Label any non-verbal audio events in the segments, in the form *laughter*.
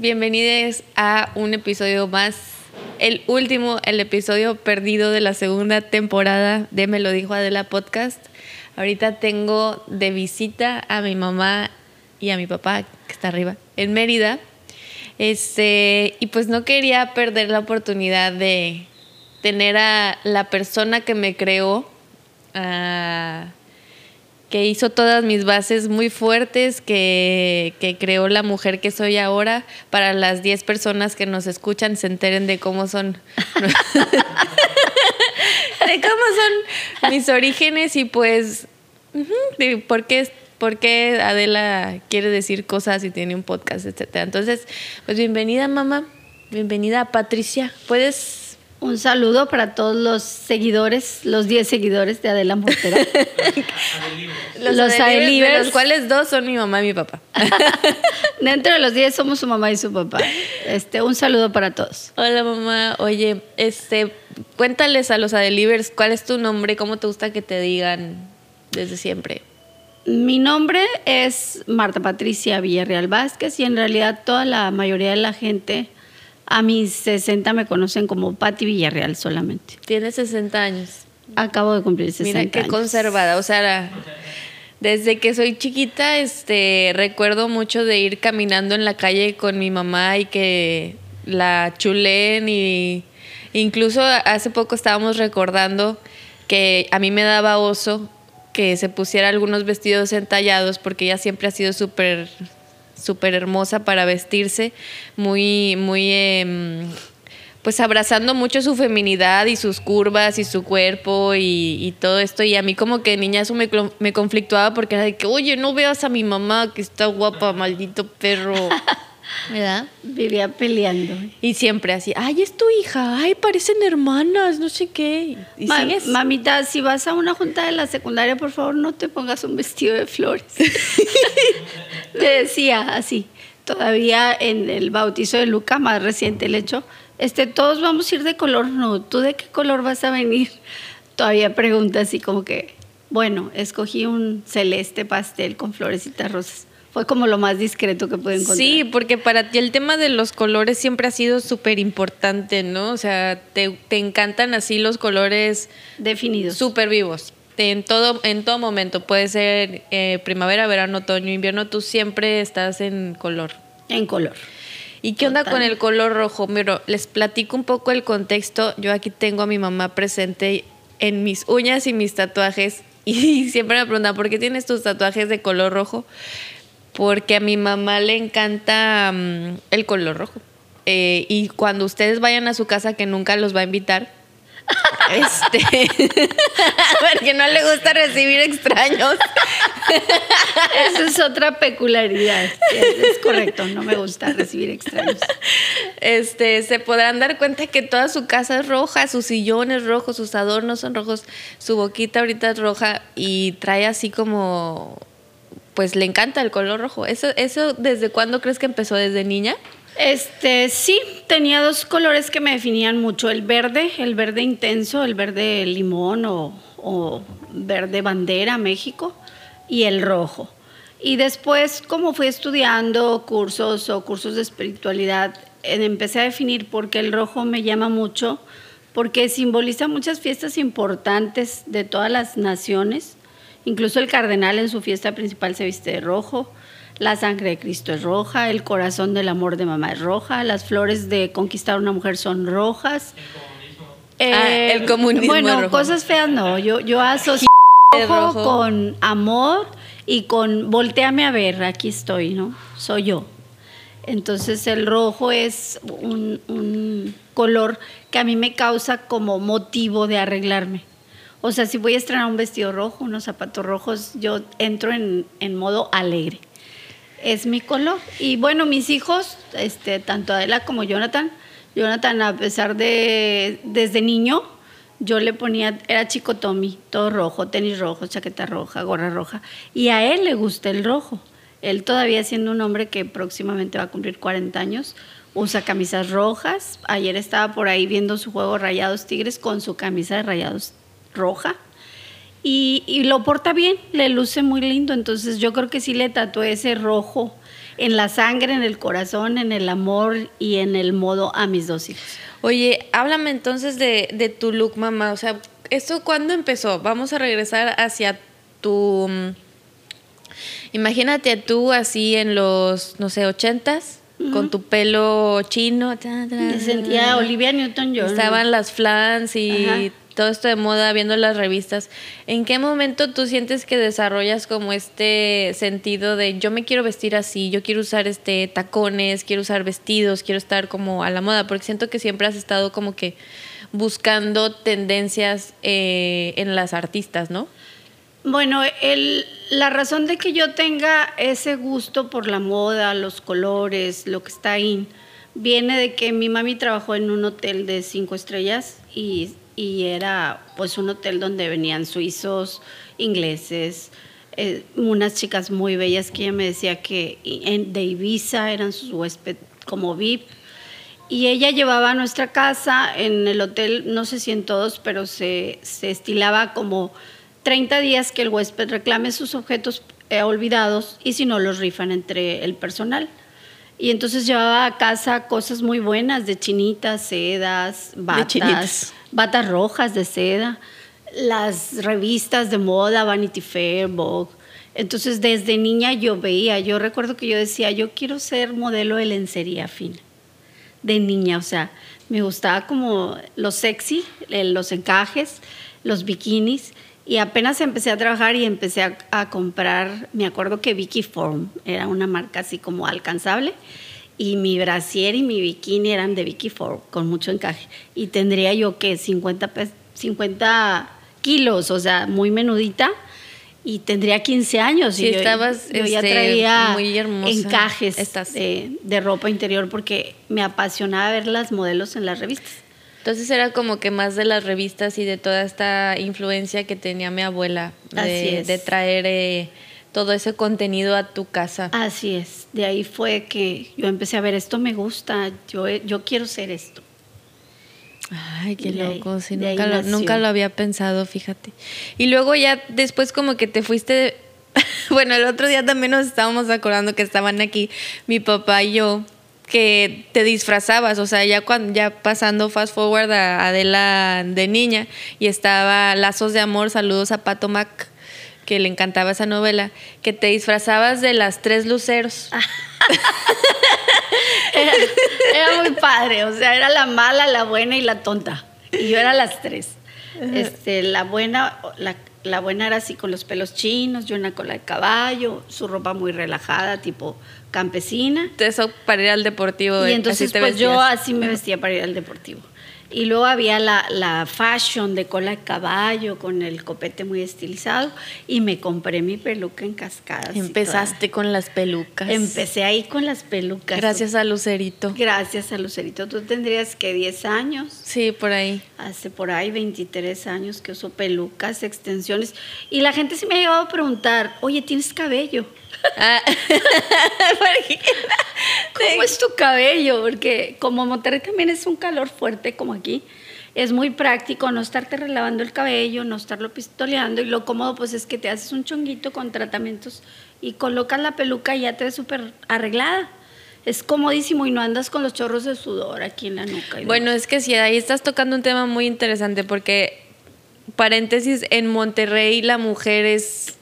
Bienvenidos a un episodio más, el último, el episodio perdido de la segunda temporada de Me lo dijo Adela Podcast. Ahorita tengo de visita a mi mamá y a mi papá, que está arriba, en Mérida. Este, y pues no quería perder la oportunidad de tener a la persona que me creó, a que hizo todas mis bases muy fuertes, que, que, creó la mujer que soy ahora, para las 10 personas que nos escuchan se enteren de cómo son, *laughs* de cómo son mis orígenes y pues, de por qué, por qué Adela quiere decir cosas y tiene un podcast, etcétera. Entonces, pues bienvenida mamá, bienvenida Patricia. ¿Puedes un saludo para todos los seguidores, los 10 seguidores de Adela Montera. *laughs* los los Adelivers. los cuales dos son mi mamá y mi papá. *laughs* Dentro de los 10 somos su mamá y su papá. Este, un saludo para todos. Hola mamá, oye, este, cuéntales a los Adelivers cuál es tu nombre, cómo te gusta que te digan desde siempre. Mi nombre es Marta Patricia Villarreal Vázquez y en realidad toda la mayoría de la gente a mis 60 me conocen como Patti Villarreal solamente. Tienes 60 años. Acabo de cumplir 60 Mira qué conservada, o sea, desde que soy chiquita, este, recuerdo mucho de ir caminando en la calle con mi mamá y que la chulen y incluso hace poco estábamos recordando que a mí me daba oso que se pusiera algunos vestidos entallados porque ella siempre ha sido súper súper hermosa para vestirse, muy, muy, em, pues abrazando mucho su feminidad y sus curvas y su cuerpo y, todo esto. Y a mí como que niña eso me, me conflictuaba porque era de que, oye, no veas a mi mamá que está guapa, maldito perro. *laughs* ¿verdad? Vivía peleando. Y siempre así, ay, es tu hija, ay, parecen hermanas, no sé qué. ¿Y Mamita, si vas a una junta de la secundaria, por favor, no te pongas un vestido de flores. *laughs* Le decía así, todavía en el bautizo de Luca, más reciente el hecho, este, todos vamos a ir de color, no, ¿tú de qué color vas a venir? Todavía pregunta así como que, bueno, escogí un celeste pastel con florecitas rosas fue como lo más discreto que pude encontrar. Sí, porque para ti el tema de los colores siempre ha sido súper importante, ¿no? O sea, te, encantan así los colores definidos. Súper vivos. En todo, en todo momento, puede ser eh, primavera, verano, otoño, invierno, tú siempre estás en color. En color. ¿Y qué onda con el color rojo? Mira, les platico un poco el contexto. Yo aquí tengo a mi mamá presente en mis uñas y mis tatuajes. *laughs* Y siempre me preguntan, ¿por qué tienes tus tatuajes de color rojo? Porque a mi mamá le encanta mm, el color rojo. Eh, y cuando ustedes vayan a su casa, que nunca los va a invitar, *laughs* este, *laughs* porque no le gusta recibir extraños. *laughs* Esa es otra peculiaridad. Es, correcto, no me gusta recibir extraños. Este, se podrán dar cuenta que toda su casa es roja, sus sillones rojos, sus adornos son rojos, su boquita ahorita es roja y trae así como pues le encanta el color rojo. ¿Eso, eso desde cuándo crees que empezó? ¿Desde niña? Este, sí, tenía dos colores que me definían mucho, el verde, el verde intenso, el verde limón o, o verde bandera México y el rojo. Y después, como fui estudiando cursos o cursos de espiritualidad, empecé a definir por qué el rojo me llama mucho, porque simboliza muchas fiestas importantes de todas las naciones Incluso el cardenal en su fiesta principal se viste de rojo. La sangre de Cristo es roja, el corazón del amor de mamá es roja, las flores de conquistar a una mujer son rojas. el comunismo. Eh, bueno, cosas feas no. Yo, yo asocio *laughs* rojo, con amor y con volteame a ver, aquí estoy, ¿no? Soy yo. Entonces el rojo es un, un color que a mí me causa como motivo de arreglarme. O sea, si voy a estrenar un vestido rojo, unos zapatos rojos, yo entro en, modo alegre. Es mi color. Y bueno, mis hijos, este, tanto Adela como Jonathan, Jonathan, a pesar de desde niño, yo le ponía, era chico Tommy, todo rojo, tenis rojo, chaqueta roja, gorra roja. Y a él le gusta el rojo. Él todavía siendo un hombre que próximamente va a cumplir 40 años, usa camisas rojas. Ayer estaba por ahí viendo su juego Rayados Tigres con su camisa de Rayados roja. Y, lo porta bien, le luce muy lindo. Entonces yo creo que sí le tatué ese rojo en la sangre, en el corazón, en el amor y en el modo a mis dos hijos. Oye, háblame entonces de, de tu look, mamá. O sea, ¿esto cuándo empezó? Vamos a regresar hacia tu... Mm, imagínate tú así en los, no sé, ochentas, con tu pelo chino. Me sentía Olivia Newton-John. Estaban las flans y todo esto de moda, viendo las revistas, ¿en qué momento tú sientes que desarrollas como este sentido de yo me quiero vestir así, yo quiero usar este tacones, quiero usar vestidos, quiero estar como a la moda? Porque siento que siempre has estado como que buscando tendencias eh, en las artistas, ¿no? Bueno, la razón de que yo tenga ese gusto por la moda, los colores, lo que está ahí, viene de que mi mami trabajó en un hotel de cinco estrellas y y era pues un hotel donde venían suizos, ingleses, eh, unas chicas muy bellas que ella me decía que en, de Ibiza eran sus huéspedes como VIP. Y ella llevaba a nuestra casa en el hotel, no sé si en todos, pero se, se estilaba como 30 días que el huésped reclame sus objetos eh, olvidados y si no los rifan entre el personal. Y entonces llevaba a casa cosas muy buenas de chinitas, sedas, batas batas rojas de seda, las revistas de moda, Vanity Fair, Vogue. Entonces desde niña yo veía, yo recuerdo que yo decía, yo quiero ser modelo de lencería fina, de niña, o sea, me gustaba como lo sexy, los encajes, los bikinis, y apenas empecé a trabajar y empecé a, a comprar, me acuerdo que Vicky Form era una marca así como alcanzable, y mi brasier y mi bikini eran de Vicky Ford con mucho encaje. Y tendría yo que 50, 50 kilos, o sea, muy menudita. Y tendría 15 años y estabas yo, ya este, traía muy encajes de, ropa interior porque me apasionaba ver las modelos en las revistas. Entonces era como que más de las revistas y de toda esta influencia que tenía mi abuela de, de traer eh, todo ese contenido a tu casa. Así es, de ahí fue que yo empecé a ver esto me gusta, yo, yo quiero ser esto. Ay, qué loco, nunca, lo, nunca lo había pensado, fíjate. Y luego ya después como que te fuiste, *laughs* bueno, el otro día también nos estábamos acordando que estaban aquí mi papá y yo, que te disfrazabas, o sea, ya cuando ya pasando fast forward a Adela de niña y estaba Lazos de Amor, saludos a Pato Mac que le encantaba esa novela, que te disfrazabas de las tres luceros. *laughs* era, muy padre, o sea, era la mala, la buena y la tonta. Y yo era las tres. Este, la buena, la, buena era así con los pelos chinos, yo una cola de caballo, su ropa muy relajada, tipo campesina. Eso para ir al deportivo. Y entonces pues yo así me vestía para ir al deportivo. Y luego había la, la, fashion de cola de caballo con el copete muy estilizado y me compré mi peluca en cascadas. Empezaste con las pelucas. Empecé ahí con las pelucas. Gracias a Lucerito. Gracias a Lucerito. Tú tendrías que 10 años. Sí, por ahí. Hace por ahí 23 años que uso pelucas, extensiones. Y la gente se me ha llegado a preguntar, oye, ¿tienes cabello? Ah. *laughs* ¿Cómo es tu cabello? Porque como Monterrey también es un calor fuerte como aquí, es muy práctico no estarte relavando el cabello, no estarlo pistoleando y lo cómodo pues es que te haces un chonguito con tratamientos y colocas la peluca y ya te ves súper arreglada. Es comodísimo y no andas con los chorros de sudor aquí en la nuca. bueno, es que sí, ahí estás tocando un tema muy interesante porque, paréntesis, en Monterrey la mujer es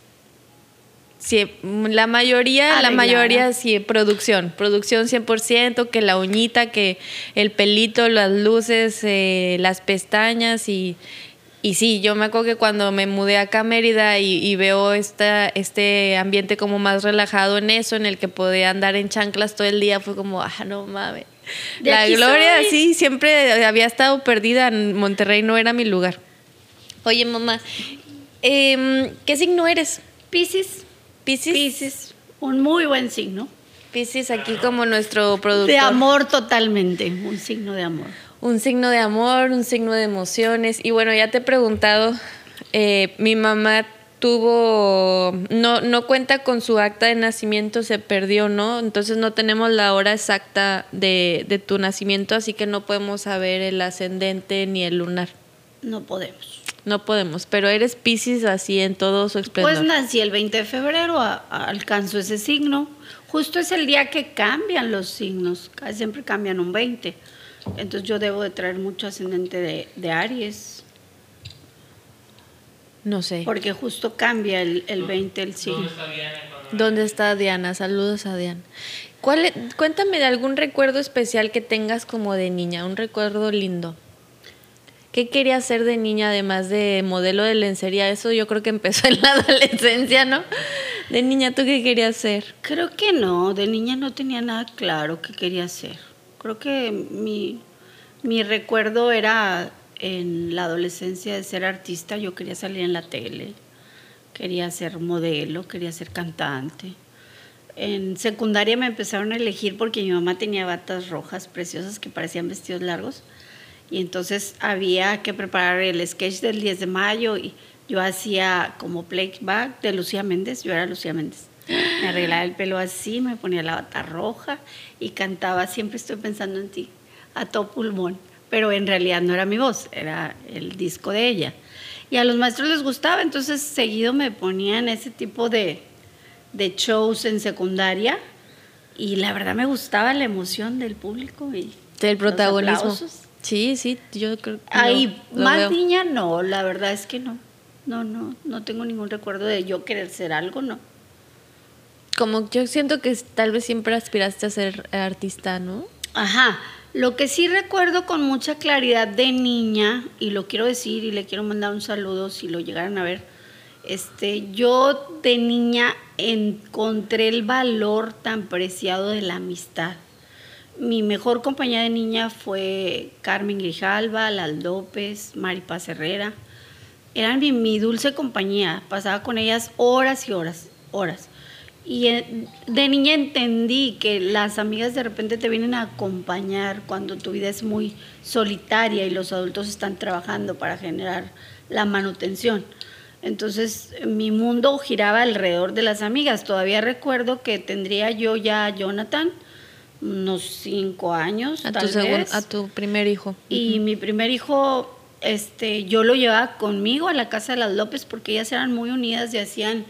Sí, la mayoría, la mayoría sí, producción, producción 100%, que la uñita, que el pelito, las luces, eh, las pestañas y, y sí, yo me acuerdo que cuando me mudé acá a Mérida y, veo esta, este ambiente como más relajado en eso, en el que podía andar en chanclas todo el día, fue como, ah, no mames. La gloria, sí, siempre había estado perdida en Monterrey, no era mi lugar. Oye, mamá, em, ¿qué signo eres? Piscis. Piscis. Piscis, un muy buen signo. Piscis aquí como nuestro productor. De amor totalmente, un signo de amor. Un signo de amor, un signo de emociones. Y bueno, ya te he preguntado, eh, mi mamá tuvo, no, no cuenta con su acta de nacimiento, se perdió, ¿no? Entonces no tenemos la hora exacta de, de tu nacimiento, así que no podemos saber el ascendente ni el lunar. No podemos. No podemos, pero eres Pisces así en todo su esplendor. Pues nací el 20 de febrero, alcanzo ese signo. Justo es el día que cambian los signos, casi siempre cambian un 20. Entonces yo debo de traer mucho ascendente de, de Aries. No sé. Porque justo cambia el, el 20 el signo. ¿Dónde está Diana? Saludos a Diana. ¿Cuál, e, cuéntame de algún recuerdo especial que tengas como de niña, un recuerdo lindo. ¿Qué querías ser de niña además de modelo de lencería? Eso yo creo que empezó *laughs* en la adolescencia, ¿no? De niña, ¿tú qué querías ser? Creo que no, de niña no tenía nada claro qué quería ser. Creo que mi, mi recuerdo era en la adolescencia de ser artista, yo quería salir en la tele, quería ser modelo, quería ser cantante. En secundaria me empezaron a elegir porque mi mamá tenía batas rojas preciosas que parecían vestidos largos y entonces había que preparar el sketch del 10 de mayo y yo hacía como playback de Lucía Méndez, yo era Lucía Méndez. Me arreglaba el pelo así, me ponía la bata roja y cantaba Siempre estoy pensando en ti, a todo pulmón. Pero en realidad no era mi voz, era el disco de ella. Y a los maestros les gustaba, entonces seguido me ponían ese tipo de, de shows en secundaria y la verdad me gustaba la emoción del público y del protagonismo. Sí, sí, yo creo que. Ahí, más niña, no, la verdad es que no. No, no, no tengo ningún recuerdo de yo querer ser algo, no. Como yo siento que tal vez siempre aspiraste a ser artista, ¿no? Ajá. Lo que sí recuerdo con mucha claridad de niña, y lo quiero decir y le quiero mandar un saludo si lo llegaran a ver, este, yo de niña encontré el valor tan preciado de la amistad mi mejor compañía de niña fue Carmen Grijalva, Lal López, Mari Paz Herrera. Eran mi, dulce compañía. Pasaba con ellas horas y horas, horas. Y de niña entendí que las amigas de repente te vienen a acompañar cuando tu vida es muy solitaria y los adultos están trabajando para generar la manutención. Entonces mi mundo giraba alrededor de las amigas. Todavía recuerdo que tendría yo ya a Jonathan, unos cinco años, a tu A tu primer hijo. Y mi primer hijo, este, yo lo llevaba conmigo a la casa de las López porque ellas eran muy unidas y hacían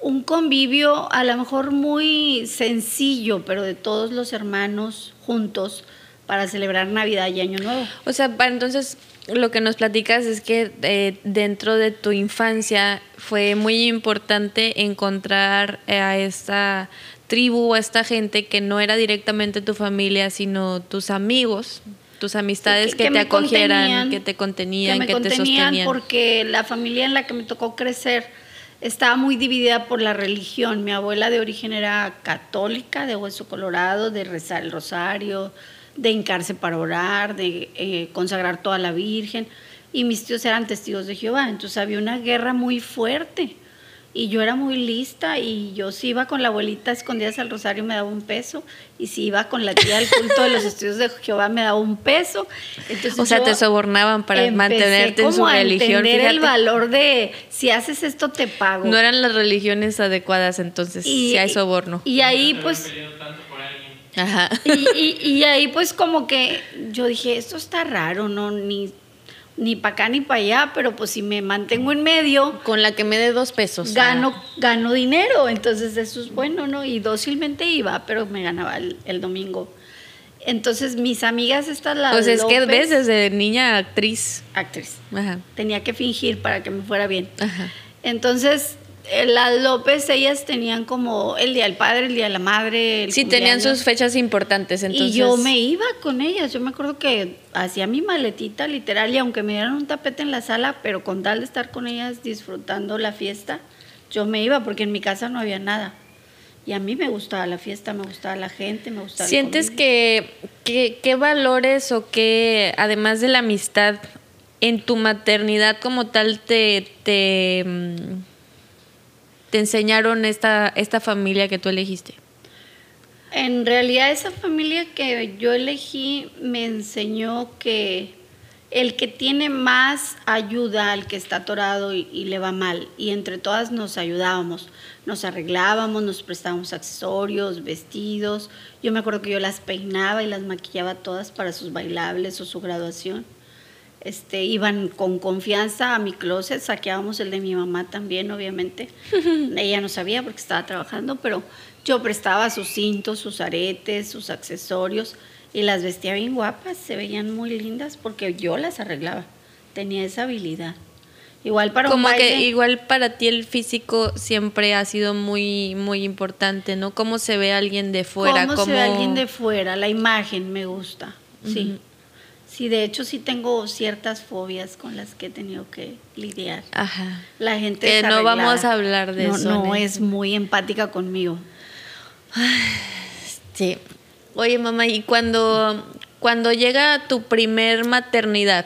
un convivio a lo mejor muy sencillo, pero de todos los hermanos juntos para celebrar Navidad y Año Nuevo. O sea, para entonces lo que nos platicas es que eh, dentro de tu infancia fue muy importante encontrar a esta tribu, a esta gente que no era directamente tu familia, sino tus amigos, tus amistades que, te acogieran, que te contenían, que, te sostenían. Porque la familia en la que me tocó crecer estaba muy dividida por la religión. Mi abuela de origen era católica, de hueso colorado, de rezar el rosario, de hincarse para orar, de eh, consagrar toda la Virgen. Y mis tíos eran testigos de Jehová. Entonces había una guerra muy fuerte y yo era muy lista y yo si iba con la abuelita escondidas al rosario me daba un peso y si iba con la tía al culto de los *laughs* estudios de Jehová me daba un peso. Entonces o sea, te sobornaban para mantenerte en su a religión. Entender el valor de si haces esto te pago. No eran las religiones adecuadas entonces, si hay soborno. Y ahí pues... Ajá. Y, y, y ahí pues como que yo dije, esto está raro, no, ni ni para acá ni para allá, pero pues si me mantengo en medio. Con la que me dé dos pesos. Gano, gano dinero, entonces eso es bueno, ¿no? Y dócilmente iba, pero me ganaba el, domingo. Entonces mis amigas estas las Pues es que ves desde niña actriz. Actriz. Ajá. Tenía que fingir para que me fuera bien. Ajá. Entonces las López, ellas tenían como el Día del Padre, el Día de la Madre. sí, tenían sus fechas importantes. Entonces... Y yo me iba con ellas. Yo me acuerdo que hacía mi maletita literal y aunque me dieran un tapete en la sala, pero con tal de estar con ellas disfrutando la fiesta, yo me iba porque en mi casa no había nada. Y a mí me gustaba la fiesta, me gustaba la gente, me gustaba ¿Sientes que, qué valores o qué, además de la amistad, en tu maternidad como tal te... te mm, te enseñaron esta, esta familia que tú elegiste? En realidad esa familia que yo elegí me enseñó que el que tiene más ayuda al que está atorado y, y, le va mal. Y entre todas nos ayudábamos, nos arreglábamos, nos prestábamos accesorios, vestidos. Yo me acuerdo que yo las peinaba y las maquillaba todas para sus bailables o su graduación. Este, iban con confianza a mi closet, saqueábamos el de mi mamá también, obviamente. Ella no sabía porque estaba trabajando, pero yo prestaba sus cintos, sus aretes, sus accesorios y las vestía bien guapas, se veían muy lindas porque yo las arreglaba, tenía esa habilidad. Igual para Como que igual para ti el físico siempre ha sido muy muy importante, ¿no? Cómo se ve alguien de fuera, cómo, se ve alguien de fuera, la imagen me gusta. Sí. Sí, de hecho sí tengo ciertas fobias con las que he tenido que lidiar. Ajá. La gente que no vamos a hablar de eso. No, es muy empática conmigo. *sighs* Sí. Oye, mamá, y cuando cuando llega tu primer maternidad,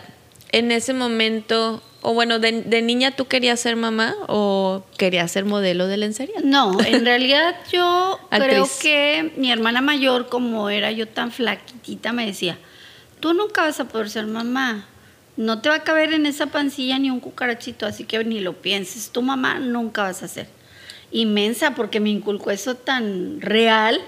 en ese momento o bueno, de, niña tú querías ser mamá o querías ser modelo de lencería? No, *laughs* en realidad yo creo que mi hermana mayor, como era yo tan flaquitita, me decía, tú nunca vas a poder ser mamá. No te va a caber en esa pancilla ni un cucarachito, así que ni lo pienses. Tu mamá nunca vas a ser. Inmensa, porque me inculcó eso tan real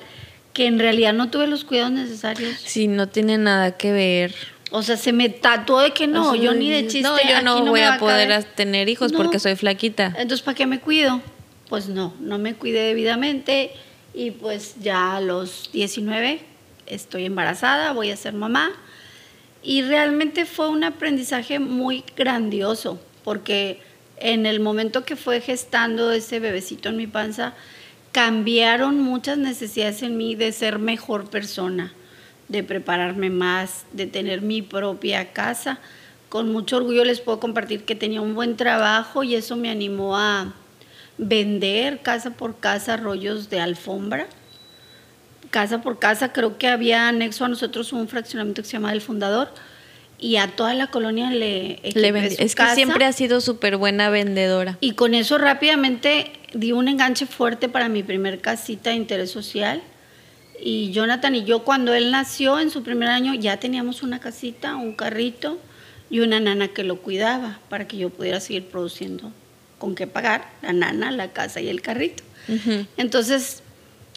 que en realidad no tuve los cuidados necesarios. Sí, no tiene nada que ver o sea, se me tatuó de que no, yo ni de chiste. No, yo no, voy a, poder tener hijos porque soy flaquita. Entonces, ¿para qué me cuido? Pues no, no me cuidé debidamente y pues ya a los 19 estoy embarazada, voy a ser mamá. Y realmente fue un aprendizaje muy grandioso porque en el momento que fue gestando ese bebecito en mi panza, cambiaron muchas necesidades en mí de ser mejor persona de prepararme más, de tener mi propia casa. Con mucho orgullo les puedo compartir que tenía un buen trabajo y eso me animó a vender casa por casa rollos de alfombra. Casa por casa, creo que había anexo a nosotros un fraccionamiento que se llama El Fundador y a toda la colonia le, le Es que siempre ha sido súper buena vendedora. Y con eso rápidamente di un enganche fuerte para mi primer casita de interés social y Jonathan y yo cuando él nació en su primer año ya teníamos una casita, un carrito y una nana que lo cuidaba para que yo pudiera seguir produciendo con qué pagar la nana, la casa y el carrito. Entonces,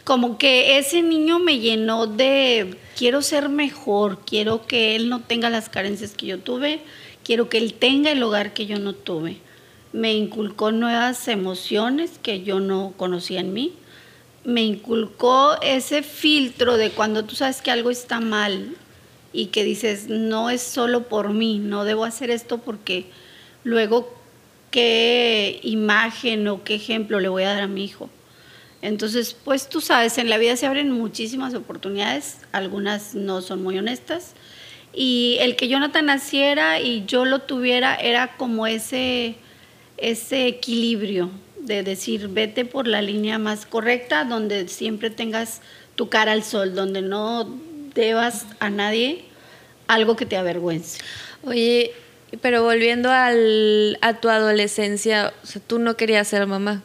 como que ese niño me llenó de quiero ser mejor, quiero que él no tenga las carencias que yo tuve, quiero que él tenga el hogar que yo no tuve. Me inculcó nuevas emociones que yo no conocía en mí me inculcó ese filtro de cuando tú sabes que algo está mal y que dices, no es solo por mí, no debo hacer esto porque luego qué imagen o qué ejemplo le voy a dar a mi hijo. Entonces, pues tú sabes, en la vida se abren muchísimas oportunidades, algunas no son muy honestas, y el que Jonathan naciera y yo lo tuviera era como ese, ese equilibrio, de decir, vete por la línea más correcta, donde siempre tengas tu cara al sol, donde no debas a nadie algo que te avergüence. Oye, pero volviendo a tu adolescencia, o sea, tú no querías ser mamá.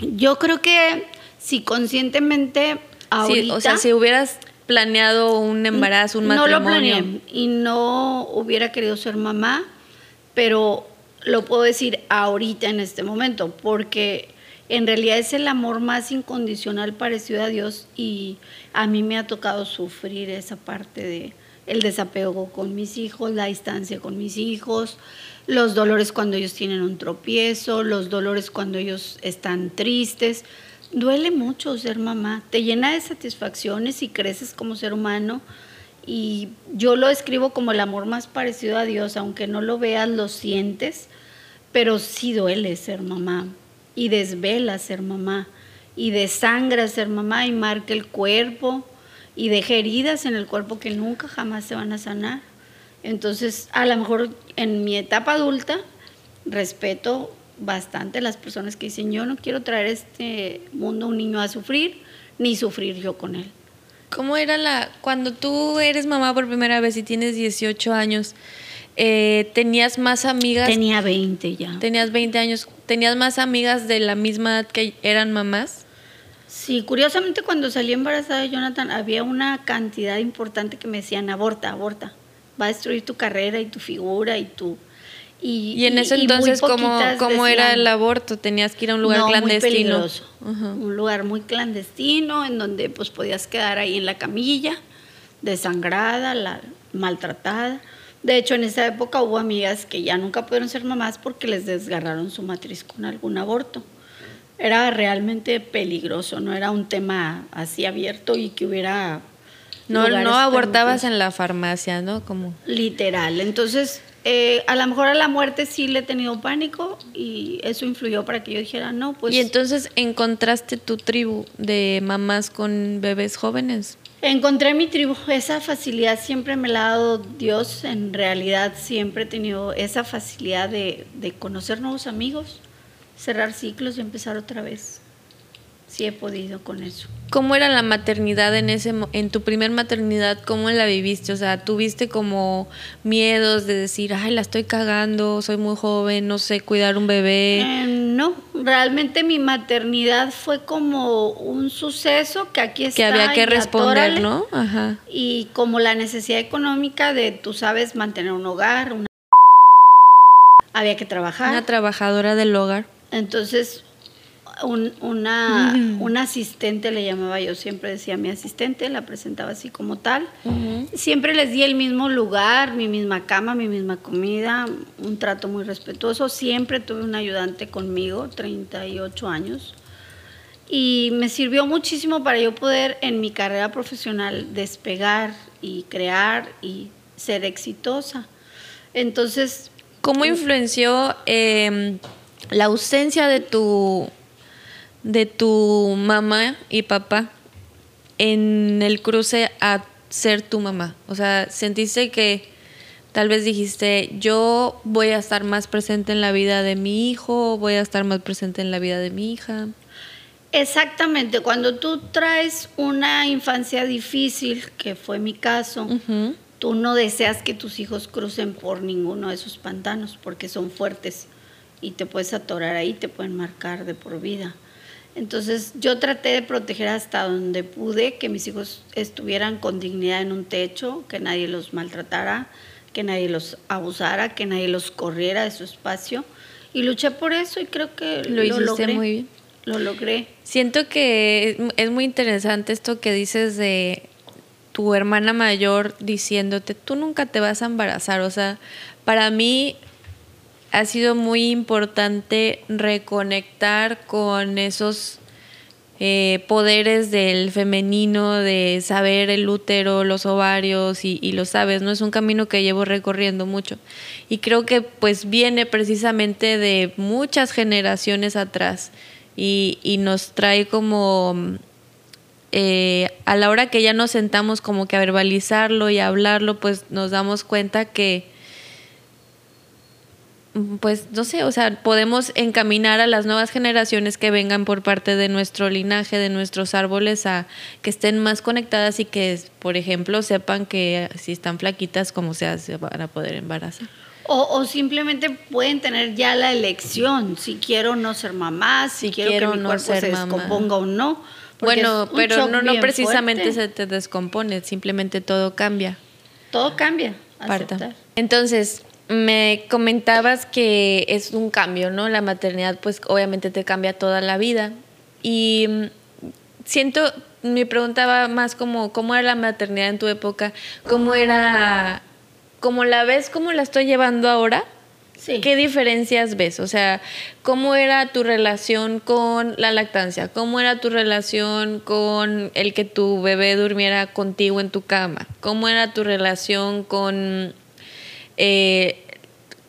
Yo creo que si conscientemente ahorita... o sea, si hubieras planeado un embarazo, un matrimonio... No lo planeé y no hubiera querido ser mamá, pero lo puedo decir ahorita en este momento, porque en realidad es el amor más incondicional parecido a Dios y a mí me ha tocado sufrir esa parte de el desapego con mis hijos, la distancia con mis hijos, los dolores cuando ellos tienen un tropiezo, los dolores cuando ellos están tristes. Duele mucho ser mamá, te llena de satisfacciones y creces como ser humano. Y yo lo escribo como el amor más parecido a Dios, aunque no lo veas, lo sientes pero sí duele ser mamá y desvela ser mamá y desangra ser mamá y marca el cuerpo y deja heridas en el cuerpo que nunca jamás se van a sanar. Entonces, a lo mejor en mi etapa adulta, respeto bastante a las personas que dicen, yo no quiero traer este mundo a un niño a sufrir, ni sufrir yo con él. ¿Cómo era la, cuando tú eres mamá por primera vez y tienes 18 años, eh, ¿tenías más amigas? Tenía 20 ya. Tenías 20 años. ¿Tenías más amigas de la misma edad que eran mamás? Sí, curiosamente cuando salí embarazada de Jonathan había una cantidad importante que me decían, aborta, aborta. Va a destruir tu carrera y tu figura y tu... Y, en ese entonces, ¿cómo, era el aborto? ¿Tenías que ir a un lugar clandestino? Un lugar muy clandestino en donde pues podías quedar ahí en la camilla, desangrada, la, maltratada De hecho, en esa época hubo amigas que ya nunca pudieron ser mamás porque les desgarraron su matriz con algún aborto. Era realmente peligroso, no era un tema así abierto y que hubiera... No, no abortabas en la farmacia, ¿no? Como... Literal. Entonces, eh, a lo mejor a la muerte sí le he tenido pánico y eso influyó para que yo dijera, no, pues... Y entonces encontraste tu tribu de mamás con bebés jóvenes. Encontré mi tribu, esa facilidad siempre me la ha dado Dios, en realidad siempre he tenido esa facilidad de, de conocer nuevos amigos, cerrar ciclos y empezar otra vez sí he podido con eso. ¿Cómo era la maternidad en ese en tu primer maternidad? ¿Cómo la viviste? O sea, ¿tuviste como miedos de decir, ay, la estoy cagando, soy muy joven, no sé cuidar un bebé? Eh, no, realmente mi maternidad fue como un suceso que aquí está. Que había que responder, ¿no? Ajá. Y como la necesidad económica de, tú sabes, mantener un hogar, una... había que trabajar. Una trabajadora del hogar. Entonces, un, una, una, asistente, le llamaba yo, siempre decía mi asistente, la presentaba así como tal. Siempre les di el mismo lugar, mi misma cama, mi misma comida, un trato muy respetuoso. Siempre tuve un ayudante conmigo, 38 años. Y me sirvió muchísimo para yo poder en mi carrera profesional despegar y crear y ser exitosa. Entonces... ¿Cómo influenció em, la ausencia de tu de tu mamá y papá en el cruce a ser tu mamá? O sea, ¿sentiste que tal vez dijiste, yo voy a estar más presente en la vida de mi hijo, voy a estar más presente en la vida de mi hija? Exactamente, cuando tú traes una infancia difícil, que fue mi caso, tú no deseas que tus hijos crucen por ninguno de esos pantanos porque son fuertes y te puedes atorar ahí, te pueden marcar de por vida. Entonces yo traté de proteger hasta donde pude que mis hijos estuvieran con dignidad en un techo, que nadie los maltratara, que nadie los abusara, que nadie los corriera de su espacio. Y luché por eso y creo que lo, lo logré. muy bien. Lo logré. Siento que es muy interesante esto que dices de tu hermana mayor diciéndote, tú nunca te vas a embarazar. O sea, para mí ha sido muy importante reconectar con esos eh, poderes del femenino, de saber el útero, los ovarios y, y, lo sabes, ¿no? Es un camino que llevo recorriendo mucho. Y creo que pues viene precisamente de muchas generaciones atrás y, y nos trae como... Eh, a la hora que ya nos sentamos como que a verbalizarlo y a hablarlo, pues nos damos cuenta que, pues no sé, o sea, podemos encaminar a las nuevas generaciones que vengan por parte de nuestro linaje, de nuestros árboles, a que estén más conectadas y que, por ejemplo, sepan que si están flaquitas, como sea, se van a poder embarazar. O, simplemente pueden tener ya la elección, si quiero no ser mamá, si, quiero, que mi cuerpo se descomponga o no. Bueno, pero no, no precisamente se te descompone, simplemente todo cambia. Todo cambia. Entonces, me comentabas que es un cambio, ¿no? La maternidad, pues obviamente te cambia toda la vida. Y mm, siento, me preguntaba más como, ¿cómo era la maternidad en tu época? ¿Cómo era, cómo la ves, cómo la estoy llevando ahora? Sí. ¿Qué diferencias ves? O sea, ¿cómo era tu relación con la lactancia? ¿Cómo era tu relación con el que tu bebé durmiera contigo en tu cama? ¿Cómo era tu relación con eh,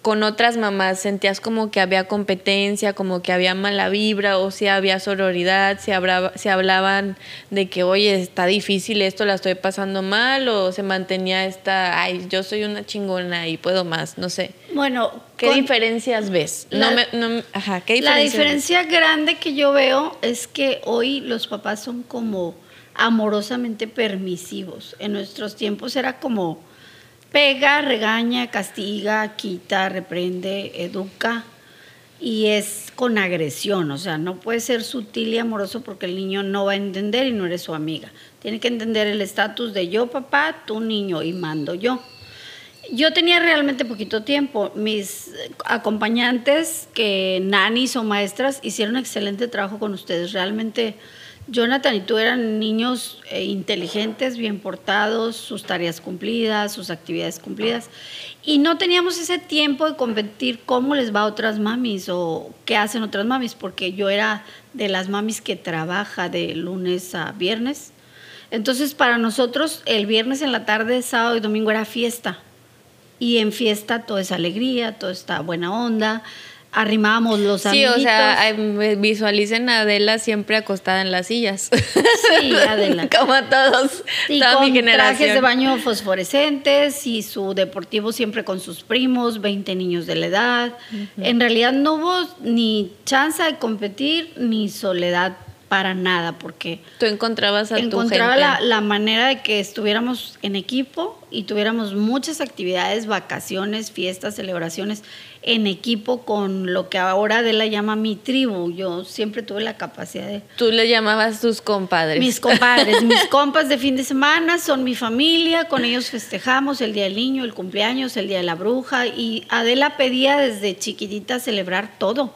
con otras mamás sentías como que había competencia, como que había mala vibra o si había sororidad, hablaba, si hablaban de que, oye, está difícil esto, la estoy pasando mal o se mantenía esta, ay, yo soy una chingona y puedo más, no sé. Bueno, ¿qué diferencias ves? La, ajá, ¿qué la diferencia grande que yo veo es que hoy los papás son como amorosamente permisivos. En nuestros tiempos era como pega, regaña, castiga, quita, reprende, educa y es con agresión, o sea, no puede ser sutil y amoroso porque el niño no va a entender y no eres su amiga. Tiene que entender el estatus de yo papá, tú niño y mando yo. Yo tenía realmente poquito tiempo. Mis acompañantes, que nanis o maestras, hicieron un excelente trabajo con ustedes. Realmente Jonathan y tú eran niños eh, inteligentes, bien portados, sus tareas cumplidas, sus actividades cumplidas. Y no teníamos ese tiempo de competir cómo les va a otras mamis o qué hacen otras mamis, porque yo era de las mamis que trabaja de lunes a viernes. Entonces, para nosotros, el viernes en la tarde, sábado y domingo era fiesta. Y en fiesta todo es alegría, todo está buena onda arrimamos los amigos. Sí, o sea, visualicen a Adela siempre acostada en las sillas. Sí, Adela. *laughs* Como a todos, y con trajes de baño fosforescentes y su deportivo siempre con sus primos, 20 niños de la edad. En realidad no hubo ni chance de competir ni soledad para nada, porque tú encontrabas a encontraba tu gente. La, la manera de que estuviéramos en equipo y tuviéramos muchas actividades, vacaciones, fiestas, celebraciones en equipo con lo que ahora Adela llama mi tribu. Yo siempre tuve la capacidad de... Tú le llamabas tus compadres. Mis compadres, mis compas de fin de semana son mi familia, con ellos festejamos el Día del Niño, el cumpleaños, el Día de la Bruja y Adela pedía desde chiquitita celebrar todo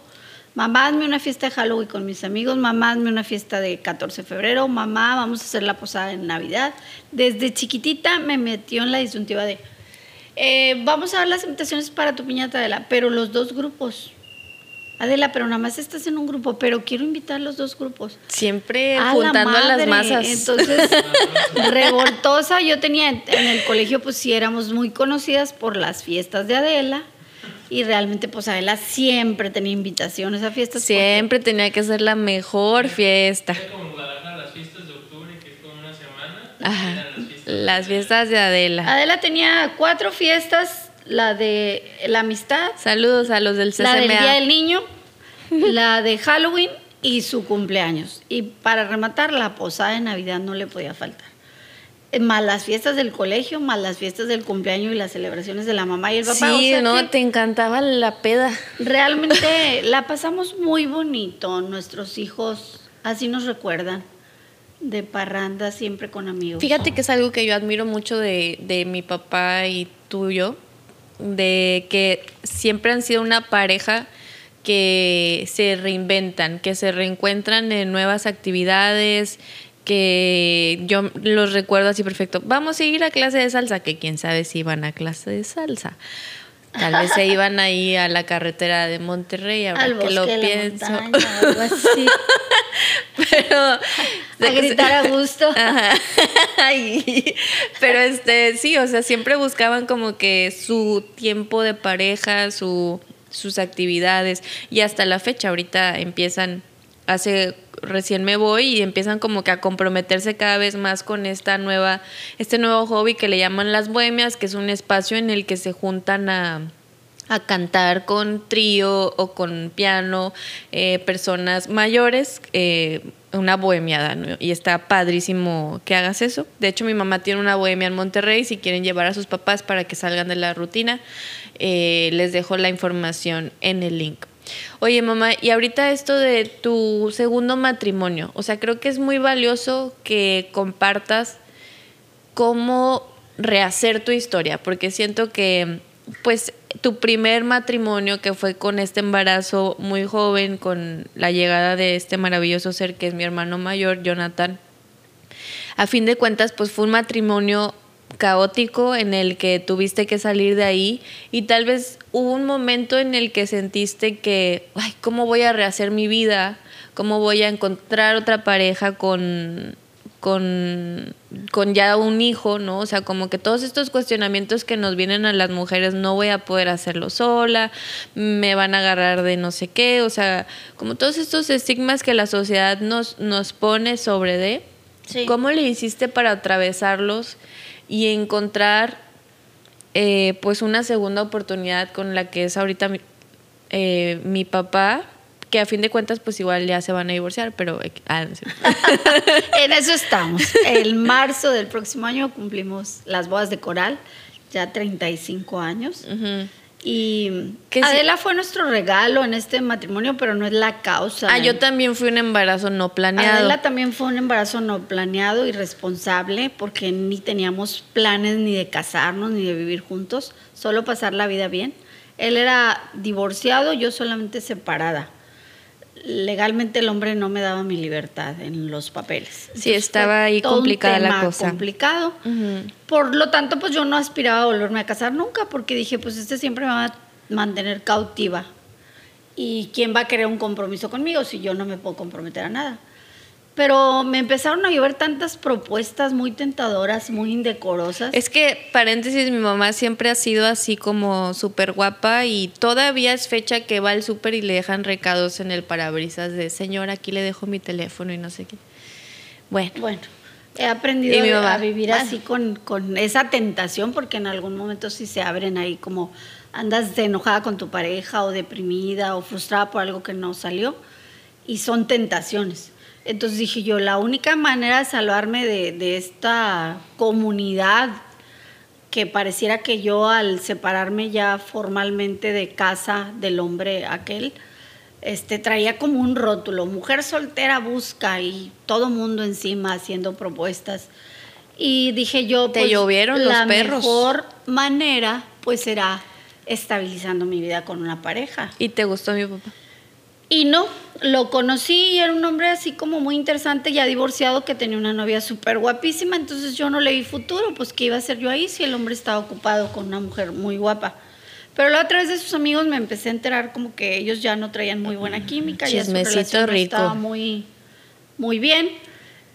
Mamá, hazme una fiesta de Halloween con mis amigos, mamá, hazme una fiesta de 14 de febrero, mamá, vamos a hacer la posada en Navidad. Desde chiquitita me metió en la disyuntiva de, eh, vamos a dar las invitaciones para tu piñata, Adela, pero los dos grupos. Adela, pero nada más estás en un grupo, pero quiero invitar los dos grupos. Siempre juntando a las masas. Entonces, *laughs* revoltosa, yo tenía en el colegio, pues sí éramos muy conocidas por las fiestas de Adela y realmente pues Adela siempre tenía invitaciones a fiestas. Siempre tenía que ser la mejor fiesta. como las fiestas de octubre, que es como una semana. Ajá. Las fiestas de Adela. Adela tenía cuatro fiestas, la de la amistad. Saludos a los del CCMA. La del Día del Niño, la de Halloween y su cumpleaños. Y para rematar, la posada de Navidad no le podía faltar más las fiestas del colegio, más las fiestas del cumpleaños y las celebraciones de la mamá y el papá. Sí, no, te encantaba la peda. Realmente *laughs* la pasamos muy bonito, nuestros hijos así nos recuerdan, de parranda siempre con amigos. Fíjate que es algo que yo admiro mucho de, de mi papá y tuyo, de que siempre han sido una pareja que se reinventan, que se reencuentran en nuevas actividades, que yo los recuerdo así perfecto. Vamos a ir a clase de salsa, que quién sabe si iban a clase de salsa. Tal vez se iban ahí a la carretera de Monterrey, ahora que lo pienso. *laughs* Pero a gritar a gusto. *laughs* pero este sí, o sea, siempre buscaban como que su tiempo de pareja, su sus actividades y hasta la fecha ahorita empiezan hace recién me voy y empiezan como que a comprometerse cada vez más con esta nueva, este nuevo hobby que le llaman las bohemias, que es un espacio en el que se juntan a, cantar con trío o con piano, eh, personas mayores, eh, una bohemiada, y está padrísimo que hagas eso. De hecho, mi mamá tiene una bohemia en Monterrey, si quieren llevar a sus papás para que salgan de la rutina, eh, les dejo la información en el link. Oye, mamá, y ahorita esto de tu segundo matrimonio, o sea, creo que es muy valioso que compartas cómo rehacer tu historia, porque siento que, pues, tu primer matrimonio, que fue con este embarazo muy joven, con la llegada de este maravilloso ser que es mi hermano mayor, Jonathan, a fin de cuentas, pues fue un matrimonio caótico en el que tuviste que salir de ahí y tal vez hubo un momento en el que sentiste que, ay, ¿cómo voy a rehacer mi vida? ¿Cómo voy a encontrar otra pareja con, con, con ya un hijo, ¿no? O sea, como que todos estos cuestionamientos que nos vienen a las mujeres, no voy a poder hacerlo sola, me van a agarrar de no sé qué, o sea, como todos estos estigmas que la sociedad nos, nos pone sobre de, ¿cómo le hiciste para atravesarlos? Y encontrar eh, pues una segunda oportunidad con la que es ahorita mi, eh, mi, papá, que a fin de cuentas pues igual ya se van a divorciar, pero... Ah, *laughs* en eso estamos. El *laughs* marzo del próximo año cumplimos las bodas de coral, ya 35 años. Y Adela fue nuestro regalo en este matrimonio, pero no es la causa. Ah, yo también fui un embarazo no planeado. Adela también fue un embarazo no planeado y responsable porque ni teníamos planes ni de casarnos ni de vivir juntos, solo pasar la vida bien. Él era divorciado, yo solamente separada. Legalmente el hombre no me daba mi libertad en los papeles. Sí, estaba ahí complicada la cosa. complicado. Por lo tanto, pues yo no aspiraba a volverme a casar nunca porque dije, pues este siempre me va a mantener cautiva. ¿Y quién va a querer un compromiso conmigo si yo no me puedo comprometer a nada? Pero me empezaron a llover tantas propuestas muy tentadoras, muy indecorosas. Es que, paréntesis, mi mamá siempre ha sido así como súper guapa y todavía es fecha que va al súper y le dejan recados en el parabrisas de, señor, aquí le dejo mi teléfono y no sé qué. Bueno. Bueno, he aprendido a vivir así con, con esa tentación porque en algún momento sí se abren ahí como andas de enojada con tu pareja o deprimida o frustrada por algo que no salió y son tentaciones. Entonces dije yo, la única manera de salvarme de, esta comunidad que pareciera que yo al separarme ya formalmente de casa del hombre aquel, este, traía como un rótulo, mujer soltera busca y todo mundo encima haciendo propuestas. Y dije yo, Te pues, llovieron la perros. mejor manera pues será estabilizando mi vida con una pareja. ¿Y te gustó mi papá? Y no, lo conocí y era un hombre así como muy interesante, ya divorciado, que tenía una novia súper guapísima, entonces yo no le vi futuro, pues qué iba a hacer yo ahí si el hombre estaba ocupado con una mujer muy guapa. Pero la otra vez de sus amigos me empecé a enterar como que ellos ya no traían muy buena química, ya su relación rico. estaba muy, muy bien.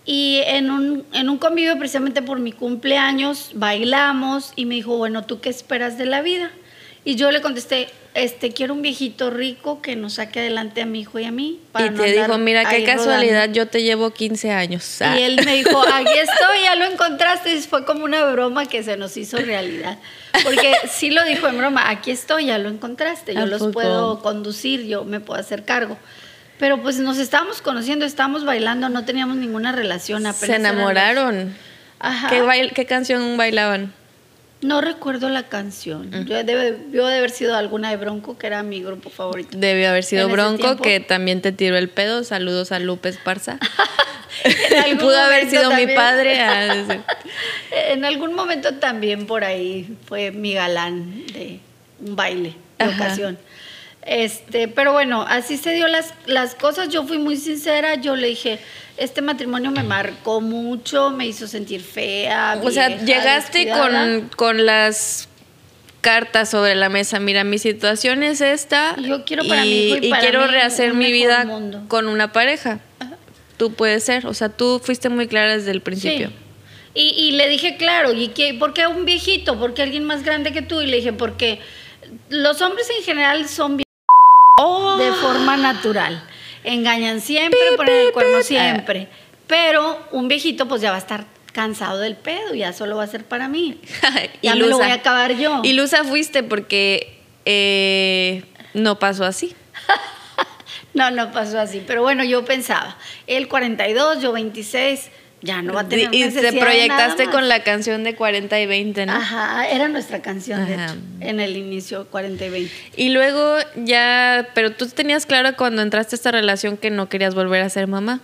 Y en un, en un convivio precisamente por mi cumpleaños bailamos y me dijo, bueno, ¿tú qué esperas de la vida? Y yo le contesté, este, quiero un viejito rico que nos saque adelante a mi hijo y a mí. y te dijo, mira, qué casualidad, yo te llevo 15 años. Y ah. él me dijo, *laughs* aquí estoy, ya lo encontraste. Y fue como una broma que se nos hizo realidad. Porque sí lo dijo en broma, aquí estoy, ya lo encontraste, yo los puedo conducir, yo me puedo hacer cargo. Pero pues nos estábamos conociendo, estábamos bailando, no teníamos ninguna relación. Se enamoraron. Ajá. ¿Qué, ¿Qué canción bailaban? No recuerdo la canción. Yo debió de haber sido alguna de Bronco, que era mi grupo favorito. Debió haber sido Bronco, que también te tiró el pedo. Saludos a Lupe Esparza. *laughs* *laughs* Pudo haber sido mi padre. *laughs* en algún momento también por ahí fue mi galán de un baile de ocasión. Este, pero bueno, así se dio las, las cosas. Yo fui muy sincera. Yo le dije, este matrimonio me marcó mucho, me hizo sentir fea. o sea, llegaste con, las cartas sobre la mesa. Mira, mi situación es esta. Yo quiero para y, y, quiero rehacer mi vida con una pareja. Tú puedes ser, o sea, tú fuiste muy clara desde el principio. Y, le dije, claro, ¿y qué, por qué un viejito? ¿Por qué alguien más grande que tú? Y le dije, porque los hombres en general son de oh. forma natural engañan siempre, ponen el cuerno siempre. Pero un viejito pues ya va a estar cansado del pedo, ya solo va a ser para mí. *laughs* ya me lo voy a acabar yo. Y Luza fuiste porque eh, no pasó así. *laughs* no, no pasó así. Pero bueno, yo pensaba, él 42, yo 26 ya no va a tener Y te proyectaste con la canción de 40 y 20, ¿no? Ajá, era nuestra canción, de hecho, en el inicio, 40 y 20. Y luego ya, pero tú tenías claro cuando entraste a esta relación que no querías volver a ser mamá.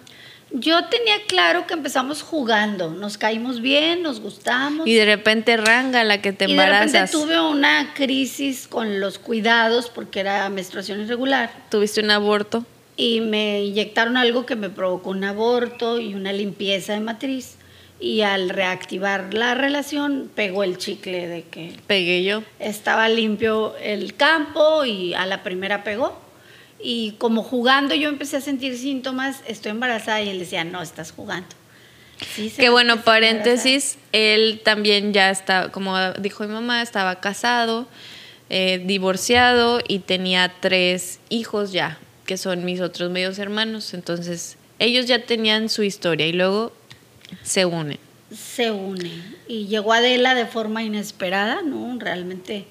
Yo tenía claro que empezamos jugando, nos caímos bien, nos gustamos. Y de repente ranga la que te embarazas. Y de repente tuve una crisis con los cuidados porque era menstruación irregular. ¿Tuviste un aborto? Y me inyectaron algo que me provocó un aborto y una limpieza de matriz. Y al reactivar la relación, pegó el chicle de que... Pegué yo. Estaba limpio el campo y a la primera pegó. Y como jugando yo empecé a sentir síntomas, estoy embarazada y él decía, no, estás jugando. Sí, Qué bueno, paréntesis, él también ya está, como dijo mi mamá, estaba casado, eh, divorciado y tenía tres hijos ya, que son mis otros medios hermanos. Entonces, ellos ya tenían su historia y luego se unen. Se unen. Y llegó Adela de forma inesperada, ¿no? Realmente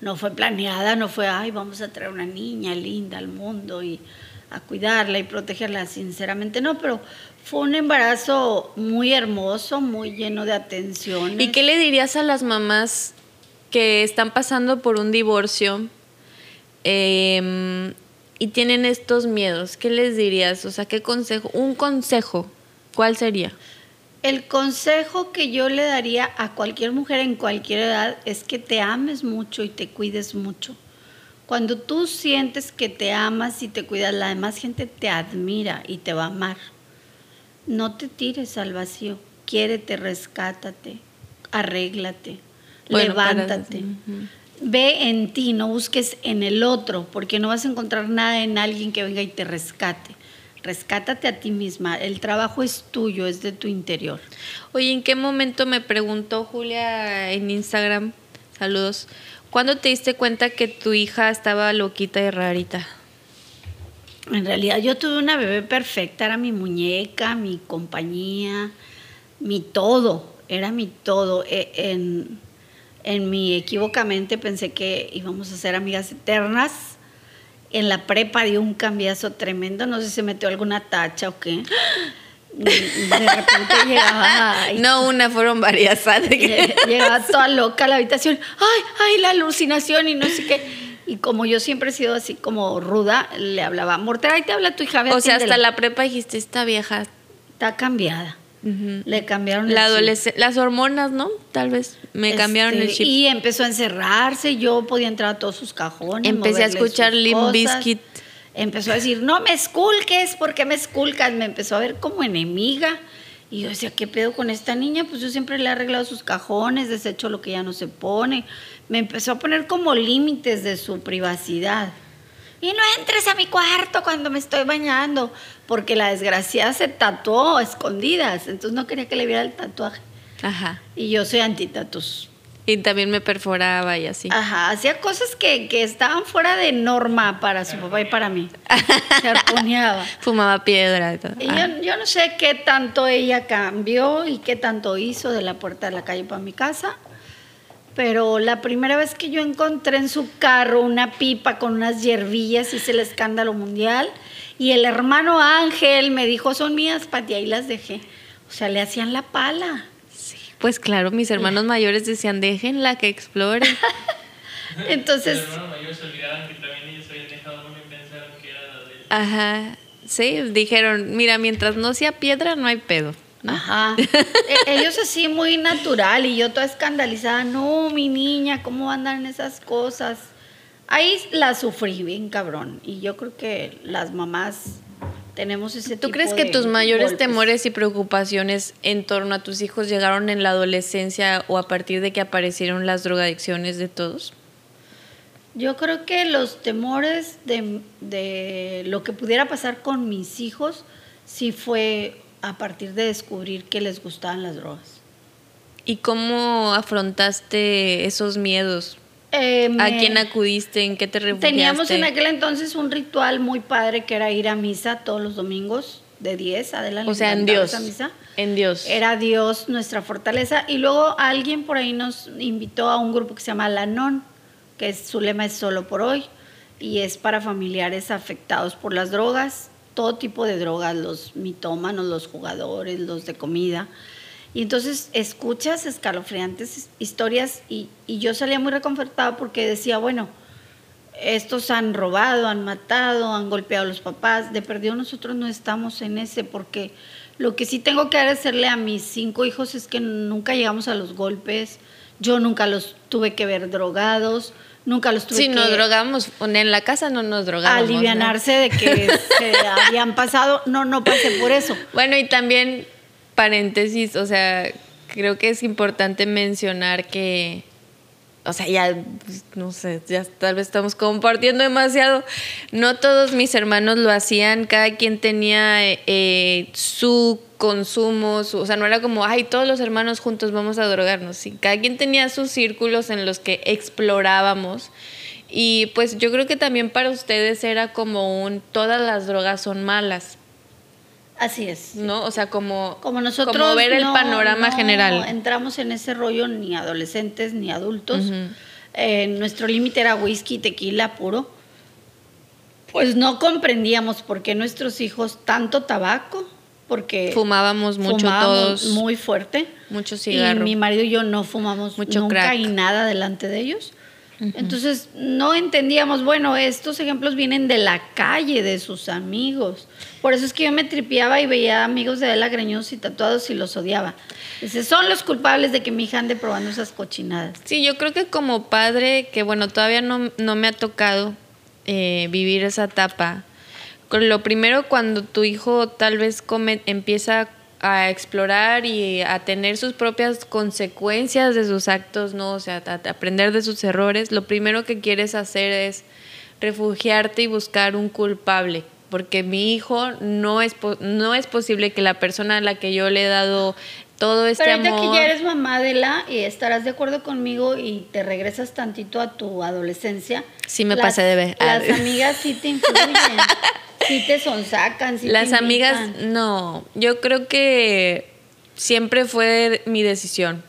no fue planeada, no fue, ay, vamos a traer una niña linda al mundo y a cuidarla y protegerla, sinceramente no, pero fue un embarazo muy hermoso, muy lleno de atención. ¿Y qué le dirías a las mamás que están pasando por un divorcio? Eh, y tienen estos miedos, ¿qué les dirías? O sea, ¿qué consejo? Un consejo, ¿cuál sería? El consejo que yo le daría a cualquier mujer en cualquier edad es que te ames mucho y te cuides mucho, Cuando tú sientes que te amas y te cuidas, la demás gente te admira y te va a amar. No te tires al vacío. Quiérete, rescátate, arréglate, levántate. Ve en ti, no busques en el otro, porque no vas a encontrar nada en alguien que venga y te rescate. Rescátate a ti misma. El trabajo es tuyo, es de tu interior. Oye, ¿en qué momento me preguntó Julia en Instagram? Saludos. ¿Cuándo te diste cuenta que tu hija estaba loquita y rarita? En realidad yo tuve una bebé perfecta, era mi muñeca, mi compañía, mi todo, era mi todo. E, en, en mi equivocamente pensé que íbamos a ser amigas eternas. En la prepa dio un cambiazo tremendo, no sé si se metió alguna tacha o qué. De repente *laughs* llegaba. No, una, fueron varias. Llegaba toda loca a la habitación. ¡Ay, ay, la alucinación! Y no sé qué. Y como yo siempre he sido así como ruda, le hablaba, Mortera, ahí te habla tu hija. o sea, hasta la prepa dijiste, esta vieja. Está cambiada. Le cambiaron la las hormonas, ¿no? Tal vez me este, cambiaron el chip. Y empezó a encerrarse, yo podía entrar a todos sus cajones. Empecé a escuchar Limp Bizkit. Empezó a decir, no me esculques, ¿por qué me esculcas? Me empezó a ver como enemiga. Y yo decía, ¿qué pedo con esta niña? Pues yo siempre le he arreglado sus cajones, deshecho lo que ya no se pone. Me empezó a poner como límites de su privacidad. Y no entres a mi cuarto cuando me estoy bañando, porque la desgraciada se tatuó a escondidas, entonces no quería que le viera el tatuaje. Ajá. Y yo soy antitatus. Y también me perforaba y así. Ajá, hacía cosas que, estaban fuera de norma para su papá y para mí. *laughs* Se arponeaba. Fumaba piedra y todo. Y yo, yo, no sé qué tanto ella cambió y qué tanto hizo de la puerta de la calle para mi casa. Pero la primera vez que yo encontré en su carro una pipa con unas hierbillas, hice el escándalo mundial. Y el hermano Ángel me dijo, son mías, Pati, ahí las dejé. O sea, le hacían la pala. Pues claro, mis hermanos mayores decían, déjenla que explore. *laughs* Entonces... Los hermanos mayores se olvidaban que también ellos habían dejado una y pensaron que era la de Ajá, sí, dijeron, mira, mientras no sea piedra, no hay pedo. Ajá. E-, ellos así muy natural y yo toda escandalizada, no, mi niña, ¿cómo andan esas cosas? Ahí la sufrí bien cabrón y yo creo que las mamás tenemos ese ¿Tú crees que tus mayores temores y preocupaciones en torno a tus hijos llegaron en la adolescencia o a partir de que aparecieron las drogadicciones de todos? Yo creo que los temores de, de lo que pudiera pasar con mis hijos sí fue a partir de descubrir que les gustaban las drogas. ¿Y cómo afrontaste esos miedos? Eh, ¿A quién acudiste? ¿En qué te refugiaste? Teníamos en aquel entonces un ritual muy padre que era ir a misa todos los domingos de 10 adelante. O sea, en Dios. En Dios. Era Dios nuestra fortaleza. Y luego alguien por ahí nos invitó a un grupo que se llama Lanon, que su lema es solo por hoy y es para familiares afectados por las drogas, todo tipo de drogas, los mitómanos, los jugadores, los de comida. Y entonces escuchas escalofriantes historias y, yo salía muy reconfortada porque decía, bueno, estos han robado, han matado, han golpeado a los papás, de perdido nosotros no estamos en ese porque lo que sí tengo que agradecerle a mis cinco hijos es que nunca llegamos a los golpes, yo nunca los tuve que ver drogados, nunca los tuve que... Si nos drogamos, en la casa no nos drogamos. Alivianarse de que *laughs* se habían pasado, no, no pasé por eso. Bueno, y también paréntesis, o sea, creo que es importante mencionar que, o sea, ya, no sé, ya tal vez estamos compartiendo demasiado. No todos mis hermanos lo hacían, cada quien tenía eh, su consumo, o sea, no era como, ay, todos los hermanos juntos vamos a drogarnos, sí, cada quien tenía sus círculos en los que explorábamos. Y pues yo creo que también para ustedes era como un, todas las drogas son malas. Así es. ¿No? O sea, como, como nosotros ver el panorama no general. entramos en ese rollo ni adolescentes ni adultos. Eh, nuestro límite era whisky, tequila puro. Pues no comprendíamos por qué nuestros hijos tanto tabaco, porque fumábamos mucho todos, muy fuerte. Mucho cigarro. Y mi marido y yo no fumamos Mucho nunca y nada delante de ellos. Entonces no entendíamos, bueno, estos ejemplos vienen de la calle, de sus amigos. Por eso es que yo me tripeaba y veía amigos de él greñosos y tatuados y los odiaba. Dice, son los culpables de que mi hija ande probando esas cochinadas. Sí, yo creo que como padre, que bueno, todavía no, no me ha tocado eh, vivir esa etapa. Lo primero cuando tu hijo tal vez come, empieza a explorar y a tener sus propias consecuencias de sus actos, ¿no? O sea, a, aprender de sus errores, lo primero que quieres hacer es refugiarte y buscar un culpable, porque mi hijo no es, no es posible que la persona a la que yo le he dado todo este Pero ahorita que ya eres mamá de la y estarás de acuerdo conmigo y te regresas tantito a tu adolescencia. Sí me pasé de ver. Las *laughs* amigas sí te influyen. Sí te sonsacan, sí Las amigas, no. Yo creo que siempre fue mi decisión.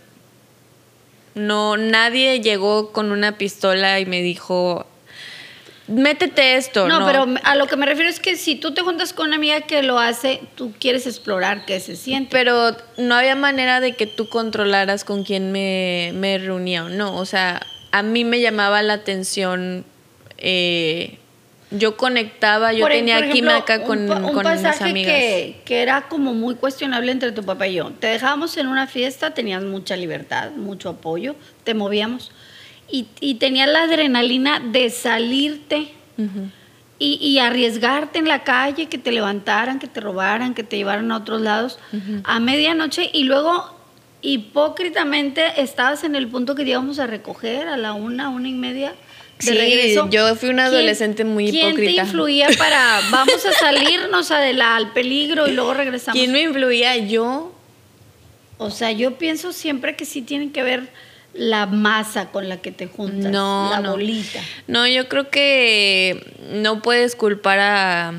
No, nadie llegó con una pistola y me dijo, métete esto. No, pero a lo que me refiero es que si tú te juntas con una amiga que lo hace, tú quieres explorar qué se siente. Pero no había manera de que tú controlaras con quién me, me reunía o no. O sea, a mí me llamaba la atención eh, yo conectaba, yo tenía química con, un, un pasaje Que, que era como muy cuestionable entre tu papá y yo. Te dejábamos en una fiesta, tenías mucha libertad, mucho apoyo, te movíamos y, y tenías la adrenalina de salirte y, y, arriesgarte en la calle, que te levantaran, que te robaran, que te llevaran a otros lados a medianoche y luego hipócritamente estabas en el punto que íbamos a recoger a la una, una y media sí, Yo fui una adolescente muy hipócrita. ¿Quién te influía para *laughs* vamos a salirnos al peligro y luego regresamos? ¿Quién me influía? Yo. O sea, yo pienso siempre que sí tiene que ver la masa con la que te juntas, no, la bolita. No, yo creo que no puedes culpar a,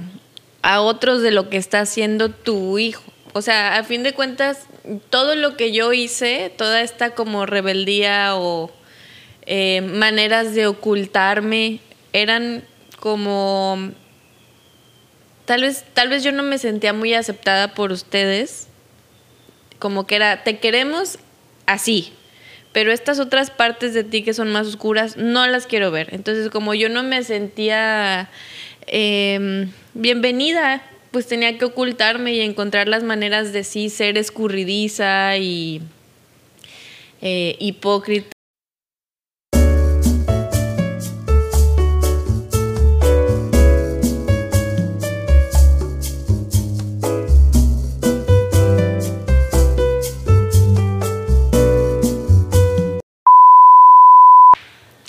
a otros de lo que está haciendo tu hijo. O sea, a fin de cuentas, todo lo que yo hice, toda esta como rebeldía o eh, maneras de ocultarme, eran como... Tal vez, tal vez yo no me sentía muy aceptada por ustedes, como que era, te queremos así, pero estas otras partes de ti que son más oscuras no las quiero ver. Entonces, como yo no me sentía em, bienvenida, pues tenía que ocultarme y encontrar las maneras de sí ser escurridiza y eh, hipócrita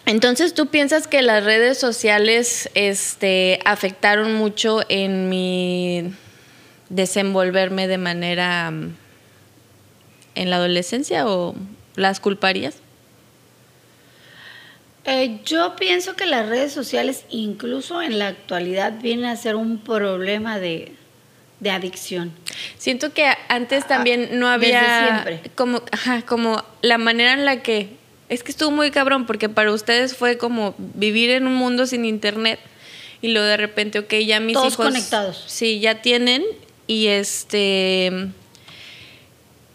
Entonces, ¿tú piensas que las redes sociales este, afectaron mucho en mi desenvolverme de manera mm, en la adolescencia o las culparías? Eh, yo pienso que las redes sociales, incluso en la actualidad, vienen a ser un problema de, adicción. Siento que antes también no había como, como la manera en la que es que estuvo muy cabrón porque para ustedes fue como vivir en un mundo sin internet y luego de repente, ok, ya mis Todos hijos... conectados. Sí, ya tienen y este...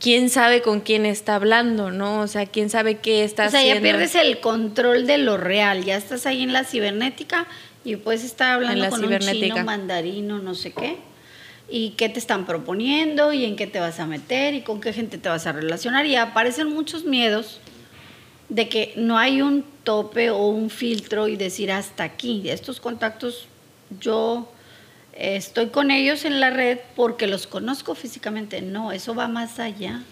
¿Quién sabe con quién está hablando, no? O sea, ¿quién sabe qué está haciendo? O sea, ya pierdes el control de lo real. Ya estás ahí en la cibernética y puedes estar hablando con un chino, mandarino, no sé qué y qué te están proponiendo y en qué te vas a meter y con qué gente te vas a relacionar y aparecen muchos miedos de que no hay un tope o un filtro y decir hasta aquí. Estos contactos yo estoy con ellos en la red porque los conozco físicamente. No, eso va más allá.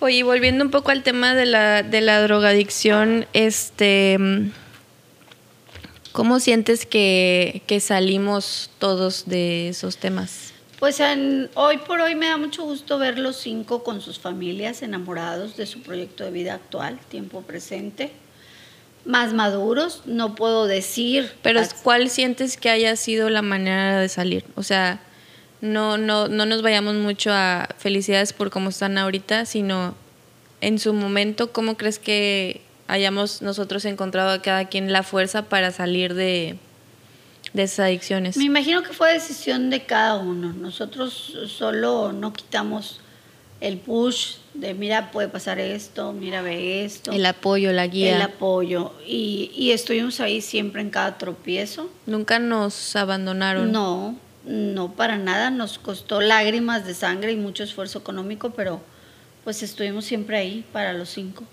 Oye, volviendo un poco al tema de la, de la drogadicción, este, ¿cómo sientes que, que salimos todos de esos temas? Pues hoy por hoy me da mucho gusto ver los cinco con sus familias enamorados de su proyecto de vida actual, tiempo presente, más maduros, no puedo decir. Pero ¿cuál sientes que haya sido la manera de salir? O sea, no, no, no nos vayamos mucho a felicidades por cómo están ahorita, sino en su momento, ¿cómo crees que hayamos nosotros encontrado a cada quien la fuerza para salir de, de esas adicciones? Me imagino que fue decisión de cada uno. Nosotros solo no quitamos el push de mira, puede pasar esto, mira, ve esto. El apoyo, la guía. El apoyo. Y, y estuvimos ahí siempre en cada tropiezo. Nunca nos abandonaron. No, no para nada. Nos costó lágrimas de sangre y mucho esfuerzo económico, pero pues estuvimos siempre ahí para los cinco,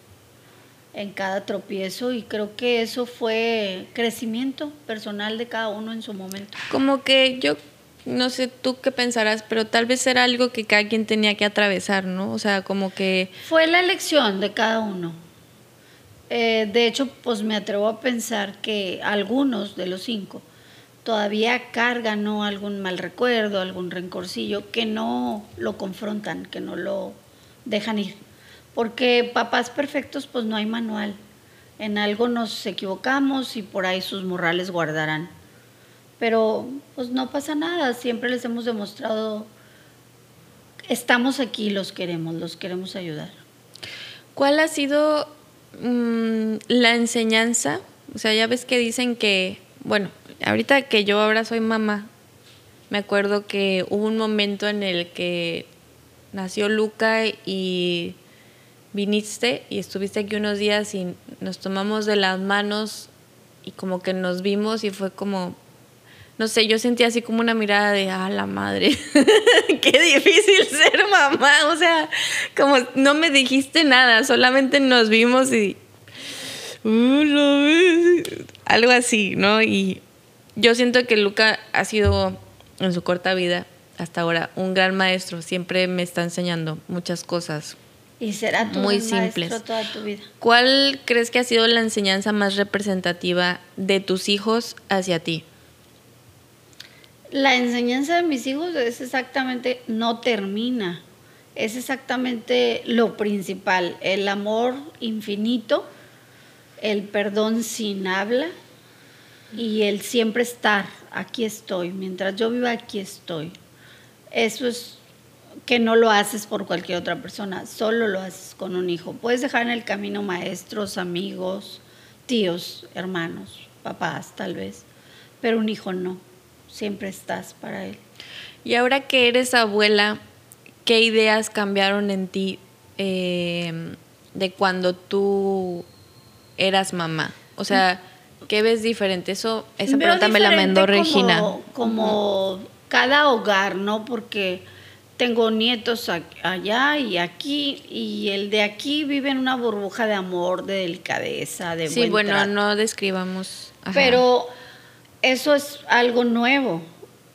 en cada tropiezo. Y creo que eso fue crecimiento personal de cada uno en su momento. Como que yo no sé tú qué pensarás, pero tal vez era algo que cada quien tenía que atravesar, ¿no? O sea, como que... Fue la elección de cada uno. Eh, de hecho, pues me atrevo a pensar que algunos de los cinco todavía cargan ¿no? algún mal recuerdo, algún rencorcillo, que no lo confrontan, que no lo dejan ir. Porque papás perfectos, pues no hay manual. En algo nos equivocamos y por ahí sus morrales guardarán pero pues no pasa nada, siempre les hemos demostrado, estamos aquí, los queremos, los queremos ayudar. ¿Cuál ha sido mm, la enseñanza? O sea, ya ves que dicen que, bueno, ahorita que yo ahora soy mamá, me acuerdo que hubo un momento en el que nació Luca y viniste y estuviste aquí unos días y nos tomamos de las manos y como que nos vimos y fue como, no sé, yo sentía así como una mirada de, ah, la madre, *laughs* qué difícil ser mamá, o sea, como no me dijiste nada, solamente nos vimos y, uh, algo así, ¿no? Y yo siento que Luca ha sido en su corta vida hasta ahora un gran maestro, siempre me está enseñando muchas cosas. Y será tu muy simples. toda tu vida. ¿Cuál crees que ha sido la enseñanza más representativa de tus hijos hacia ti? La enseñanza de mis hijos es exactamente, no termina, es exactamente lo principal, el amor infinito, el perdón sin habla y el siempre estar, aquí estoy, mientras yo viva aquí estoy. Eso es que no lo haces por cualquier otra persona, solo lo haces con un hijo. Puedes dejar en el camino maestros, amigos, tíos, hermanos, papás tal vez, pero un hijo no siempre estás para él. Y ahora que eres abuela, ¿qué ideas cambiaron en ti eh, de cuando tú eras mamá? O sea, ¿qué ves diferente? Eso, esa pregunta me la mandó Regina. Como cada hogar, ¿no? Porque tengo nietos allá y aquí, y el de aquí vive en una burbuja de amor, de delicadeza, de Sí, bueno, no describamos. Pero eso es algo nuevo.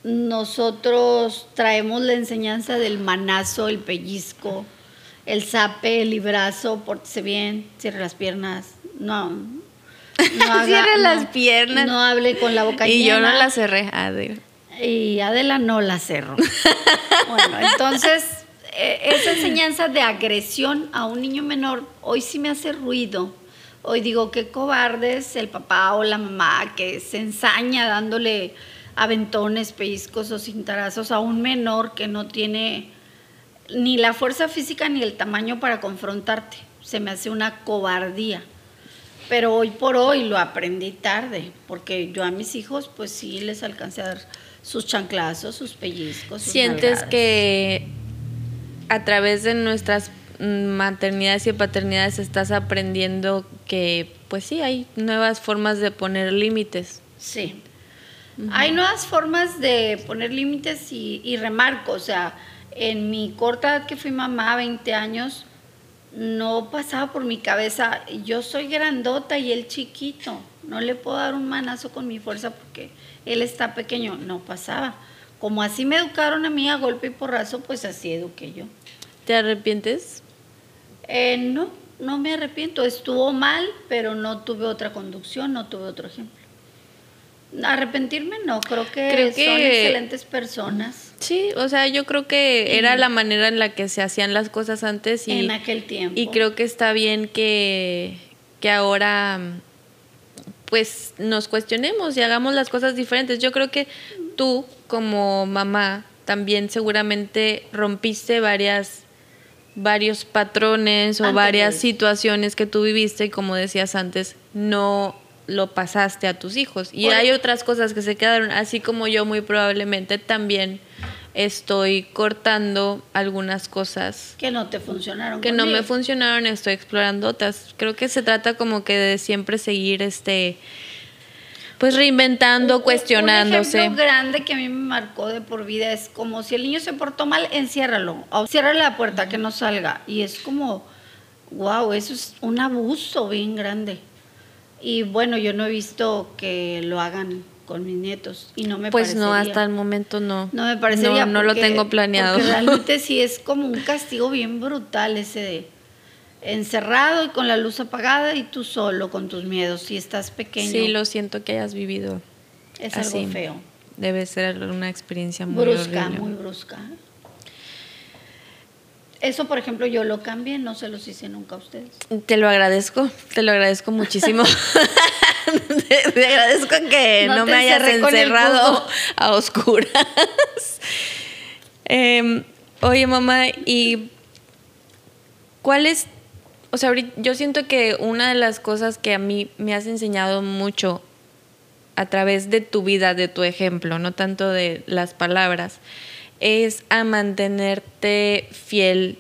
Nosotros traemos la enseñanza del manazo, el pellizco, el zape, el librazo, pórtese bien, cierre las piernas. No. no *laughs* cierre las piernas. No hable con la boca y llena. Y yo no la cerré. Y Adela no la cerró. *laughs* bueno, entonces, e, esa enseñanza de agresión a un niño menor hoy sí me hace ruido Hoy digo, qué cobardes el papá o la mamá que se ensaña dándole aventones, pellizcos o cintarazos a un menor que no tiene ni la fuerza física ni el tamaño para confrontarte. Se me hace una cobardía. Pero hoy por hoy lo aprendí tarde, porque yo a mis hijos pues sí les alcancé a dar sus chanclazos, sus pellizcos. ¿Sientes que a través de nuestras maternidades y paternidades estás aprendiendo que, pues sí, hay nuevas formas de poner límites. Sí. Hay nuevas formas de poner límites y, y, remarco, o sea, en mi corta edad que fui mamá, 20 años, no pasaba por mi cabeza, yo soy grandota y él chiquito, no le puedo dar un manazo con mi fuerza porque él está pequeño, no pasaba. Como así me educaron a mí a golpe y porrazo, pues así eduqué yo. ¿Te arrepientes? Eh, no, no me arrepiento. Estuvo mal, pero no tuve otra conducción, no tuve otro ejemplo. Arrepentirme no, creo que, creo que son excelentes personas. Sí, o sea, yo creo que era la manera en la que se hacían las cosas antes y en aquel tiempo. Y creo que está bien que, que ahora pues nos cuestionemos y hagamos las cosas diferentes. Yo creo que tú como mamá también seguramente rompiste varias varios patrones o varias situaciones que tú viviste y como decías antes, no lo pasaste a tus hijos. Y hay otras cosas que se quedaron, así como yo muy probablemente también estoy cortando algunas cosas que no te funcionaron. Que no me funcionaron, estoy explorando otras. Creo que se trata como que de siempre seguir este pues reinventando, cuestionándose. Un ejemplo grande que a mí me marcó de por vida es como si el niño se portó mal, enciérralo, o cierra la puerta que no salga y es como wow, eso es un abuso bien grande. Y bueno, yo no he visto que lo hagan con mis nietos y no me pues no hasta el momento no. No me parecería no, no lo tengo planeado. *laughs* realmente sí es como un castigo bien brutal ese de encerrado y con la luz apagada y tú solo con tus miedos si estás pequeño. Sí lo siento que hayas vivido es algo feo. Debe ser una experiencia muy brusca muy brusca. Eso, por ejemplo, yo lo cambié, no se los hice nunca a ustedes. Te lo agradezco, te lo agradezco muchísimo. *laughs* *laughs* te, agradezco que no, me hayas encerrado *laughs* a oscuras. Em, oye, mamá, ¿y cuál es? O sea, yo siento que una de las cosas que a mí me has enseñado mucho a través de tu vida, de tu ejemplo, no tanto de las palabras, es a mantenerte fiel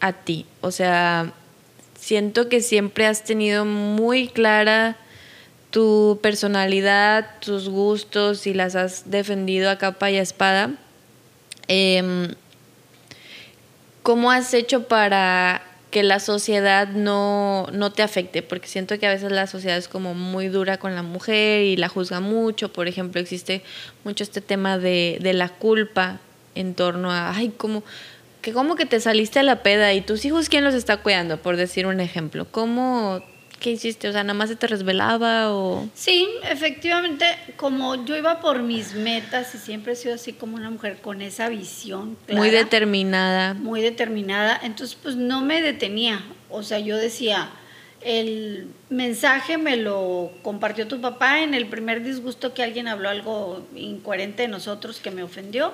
a ti. O sea, siento que siempre has tenido muy clara tu personalidad, tus gustos y las has defendido a capa y a espada. Em, ¿Cómo has hecho para que la sociedad no, no, te afecte? Porque siento que a veces la sociedad es como muy dura con la mujer y la juzga mucho. Por ejemplo, existe mucho este tema de, de la culpa en torno a, ay, ¿cómo, que como que te saliste a la peda y tus hijos, ¿quién los está cuidando? Por decir un ejemplo. ¿Cómo, qué hiciste? O sea, nada más se te resvelaba o... Sí, efectivamente, como yo iba por mis metas y siempre he sido así como una mujer con esa visión. muy determinada. Muy determinada, entonces pues no me detenía. O sea, yo decía, el mensaje me lo compartió tu papá en el primer disgusto que alguien habló algo incoherente de nosotros que me ofendió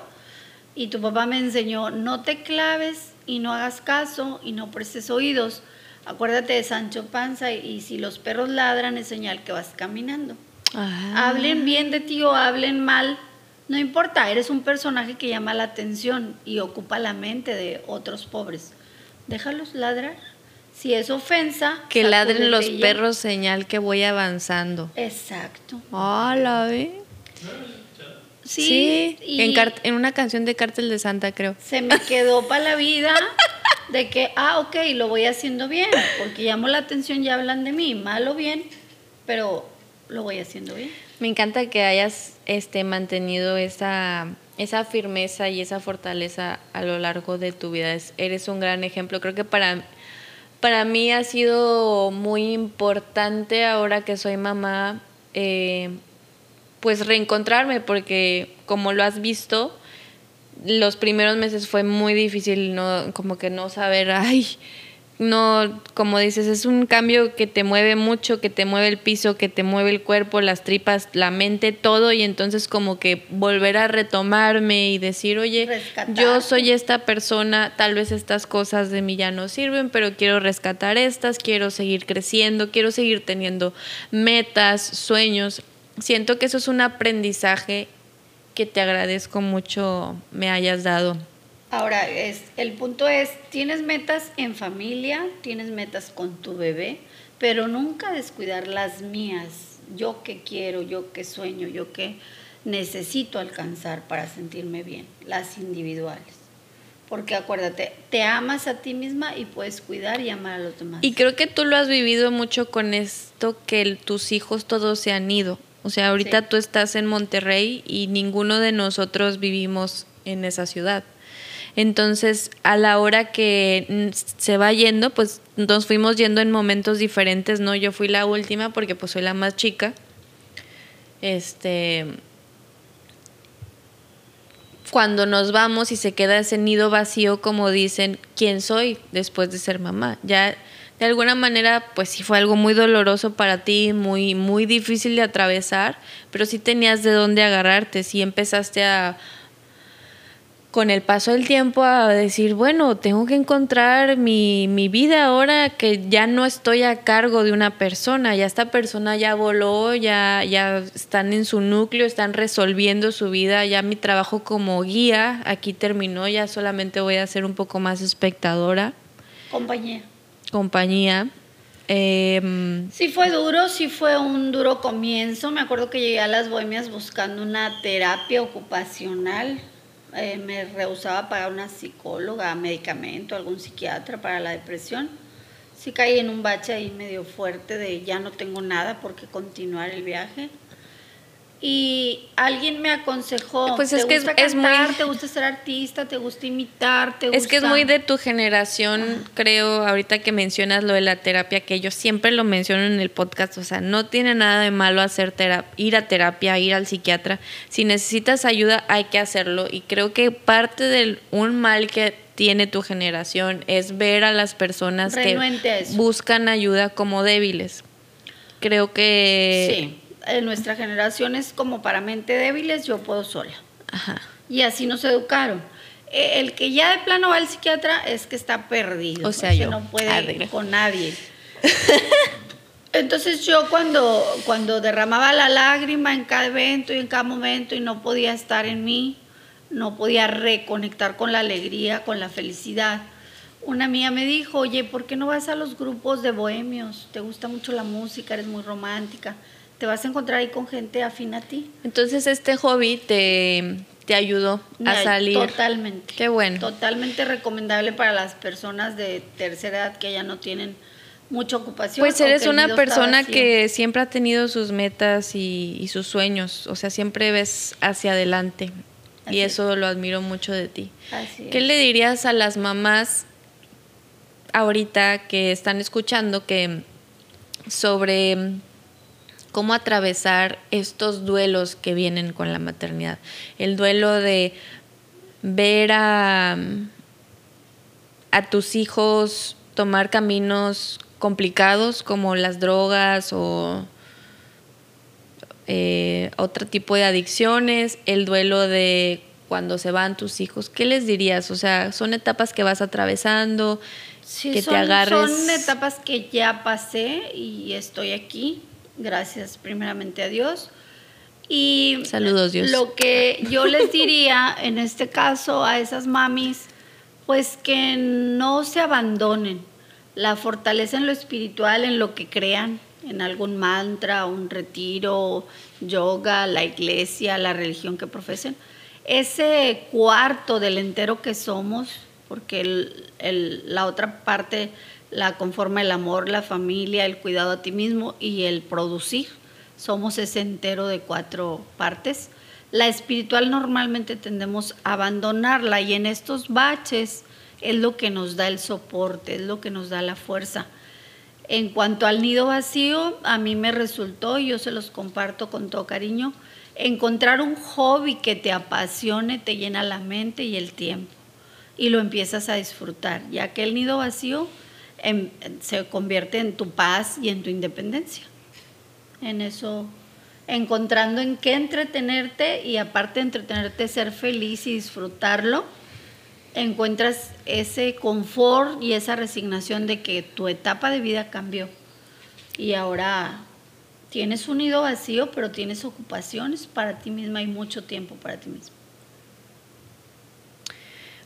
y tu papá me enseñó, no te claves y no hagas caso y no prestes oídos. Acuérdate de Sancho Panza y, si los perros ladran es señal que vas caminando. Ah. Hablen bien de ti o hablen mal, no importa, eres un personaje que llama la atención y ocupa la mente de otros pobres. Déjalos ladrar. Si es ofensa, que ladren los perros, señal que voy avanzando. Exacto. Hola, ¿eh? Sí, en, en, una canción de Cártel de Santa, creo. Se me quedó para la vida *laughs* de que, ah, ok, lo voy haciendo bien, porque llamo la atención y hablan de mí, mal o bien, pero lo voy haciendo bien. Me encanta que hayas este, mantenido esa, esa firmeza y esa fortaleza a lo largo de tu vida. eres un gran ejemplo. Creo que para, para mí ha sido muy importante ahora que soy mamá. Eh, pues reencontrarme, porque como lo has visto, los primeros meses fue muy difícil, no, como que no saber, ay, no, como dices, es un cambio que te mueve mucho, que te mueve el piso, que te mueve el cuerpo, las tripas, la mente, todo, y entonces como que volver a retomarme y decir, oye, yo soy esta persona, tal vez estas cosas de mí ya no sirven, pero quiero rescatar estas, quiero seguir creciendo, quiero seguir teniendo metas, sueños, siento que eso es un aprendizaje que te agradezco mucho me hayas dado. Ahora, es, el punto es, tienes metas en familia, tienes metas con tu bebé, pero nunca descuidar las mías, yo que quiero, yo que sueño, yo que necesito alcanzar para sentirme bien, las individuales. Porque acuérdate, te amas a ti misma y puedes cuidar y amar a los demás. Y creo que tú lo has vivido mucho con esto que tus hijos todos se han ido. O sea, ahorita tú estás en Monterrey y ninguno de nosotros vivimos en esa ciudad. Entonces, a la hora que se va yendo, pues nos fuimos yendo en momentos diferentes, ¿no? Yo fui la última porque pues soy la más chica. Este cuando nos vamos y se queda ese nido vacío, como dicen, ¿quién soy después de ser mamá? Ya de alguna manera, pues sí fue algo muy doloroso para ti, muy, muy difícil de atravesar, pero sí tenías de dónde agarrarte, sí empezaste a, con el paso del tiempo a decir, bueno, tengo que encontrar mi, mi, vida ahora que ya no estoy a cargo de una persona, ya esta persona ya voló, ya, ya están en su núcleo, están resolviendo su vida, ya mi trabajo como guía aquí terminó, ya solamente voy a ser un poco más espectadora. Compañía. Compañía. Eh, sí fue duro, sí fue un duro comienzo. Me acuerdo que llegué a las Bohemias buscando una terapia ocupacional eh, me rehusaba pagar una psicóloga, medicamento, algún psiquiatra para la depresión. Sí caí en un bache ahí medio fuerte de ya no tengo nada por qué continuar el viaje y alguien me aconsejó, pues es que es, muy, te gusta ser artista, te gusta imitar, te Es que es muy de tu generación, creo, ahorita que mencionas lo de la terapia, que yo siempre lo menciono en el podcast, o sea, no tiene nada de malo hacer ir a terapia, ir al psiquiatra. Si necesitas ayuda, hay que hacerlo y creo que parte del un mal que tiene tu generación es ver a las personas que buscan ayuda como débiles. Creo que sí en nuestra generación es como para mente débiles, yo puedo sola. Y así nos educaron. E, el que ya de plano va al psiquiatra es que está perdido. O sea, yo no puede ir con nadie. *laughs* Entonces yo cuando, cuando derramaba la lágrima en cada evento y en cada momento y no podía estar en mí, no podía reconectar con la alegría, con la felicidad, una amiga me dijo, oye, ¿por qué no vas a los grupos de bohemios? ¿Te gusta mucho la música? ¿Eres muy romántica? Te vas a encontrar ahí con gente afín a ti. Entonces este hobby te, te ayudó a salir. Totalmente. Qué bueno. Totalmente recomendable para las personas de tercera edad que ya no tienen mucha ocupación. Pues eres una persona que siempre ha tenido sus metas y, sus sueños, o sea, siempre ves hacia adelante. y eso lo admiro mucho de ti. Así ¿Qué le dirías a las mamás ahorita que están escuchando que sobre cómo atravesar estos duelos que vienen con la maternidad. El duelo de ver a, a tus hijos tomar caminos complicados como las drogas o eh, otro tipo de adicciones, el duelo de cuando se van tus hijos, ¿qué les dirías? O sea, son etapas que vas atravesando, que te agarres. Son etapas que ya pasé y estoy aquí gracias primeramente a Dios. Y Saludos, Dios. lo que yo les diría en este caso a esas mamis, pues que no se abandonen, la fortaleza en lo espiritual, en lo que crean, en algún mantra, un retiro, yoga, la iglesia, la religión que profesen. Ese cuarto del entero que somos, porque la otra parte la conforma el amor, la familia, el cuidado a ti mismo y el producir. Somos ese entero de cuatro partes. La espiritual normalmente tendemos a abandonarla y en estos baches es lo que nos da el soporte, es lo que nos da la fuerza. En cuanto al nido vacío, a mí me resultó, y yo se los comparto con todo cariño, encontrar un hobby que te apasione, te llena la mente y el tiempo, y lo empiezas a disfrutar, ya que el nido vacío se convierte en tu paz y en tu independencia. En eso, encontrando en qué entretenerte y aparte de entretenerte, ser feliz y disfrutarlo, encuentras ese confort y esa resignación de que tu etapa de vida cambió y ahora tienes un nido vacío, pero tienes ocupaciones para ti misma y mucho tiempo para ti misma.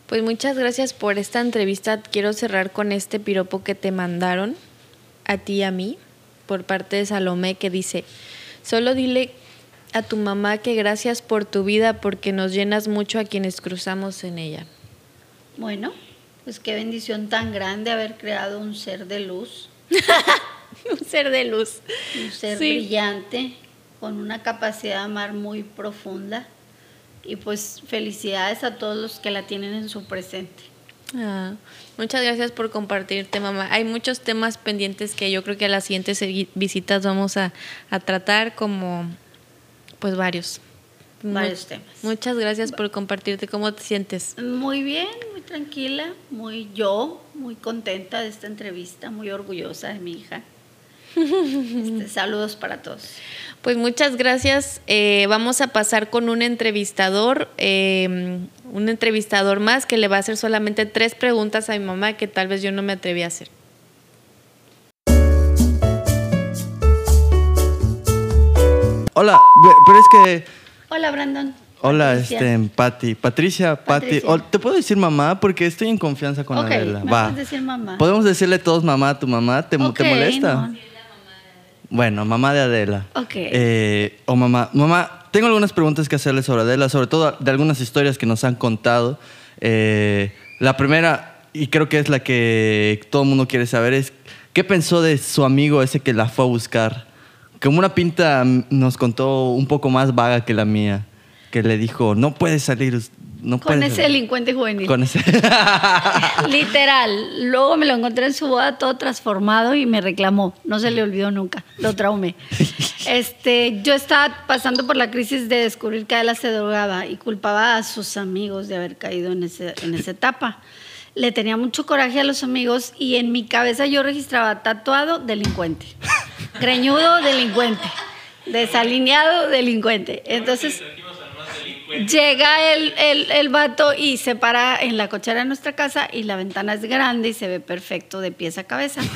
Pues muchas gracias por esta entrevista. Quiero cerrar con este piropo que te mandaron a ti y a mí por parte de Salomé que dice, solo dile a tu mamá que gracias por tu vida porque nos llenas mucho a quienes cruzamos en ella. Bueno, pues qué bendición tan grande haber creado un ser de luz. *laughs* un ser de luz. Un ser brillante, con una capacidad de amar muy profunda y pues felicidades a todos los que la tienen en su presente. Ah, muchas gracias por compartirte, mamá. Hay muchos temas pendientes que yo creo que a las siguientes visitas vamos a, tratar como pues varios. Varios temas. Muchas gracias por compartirte. ¿Cómo te sientes? Muy bien, muy tranquila, muy yo, muy contenta de esta entrevista, muy orgullosa de mi hija. Este, saludos para todos. Pues muchas gracias. Eh, vamos a pasar con un entrevistador, eh, un entrevistador más que le va a hacer solamente tres preguntas a mi mamá que tal vez yo no me atreví a hacer. Hola, pero es que... Hola, Brandon. Hola, este, Pati. Patricia, Pati. ¿Te puedo decir mamá? Porque estoy en confianza con Ok, Adela. me Va. puedes decir mamá. ¿Podemos decirle todos mamá a tu mamá? ¿Te, Ok, te molesta? no. Bueno, mamá de Adela. Ok. Eh, o mamá. Mamá, tengo algunas preguntas que hacerle sobre Adela, sobre todo de algunas historias que nos han contado. Eh, la primera, y creo que es la que todo el mundo quiere saber, es ¿qué pensó de su amigo ese que la fue a buscar? Como una pinta nos contó un poco más vaga que la mía, que le dijo, no puedes salir. No Con puedes ese salir". delincuente juvenil. Con ese. *laughs* Literal. Luego me lo encontré en su boda todo transformado y me reclamó. No se le olvidó nunca. Lo traumé. Este, yo estaba pasando por la crisis de descubrir que Adela se drogaba y culpaba a sus amigos de haber caído en, ese, en esa etapa. Le tenía mucho coraje a los amigos y en mi cabeza yo registraba tatuado delincuente, *laughs* greñudo delincuente, desalineado delincuente. Entonces llega el, el, el vato y se para en la cochera de nuestra casa y la ventana es grande y se ve perfecto de pies a cabeza. *laughs*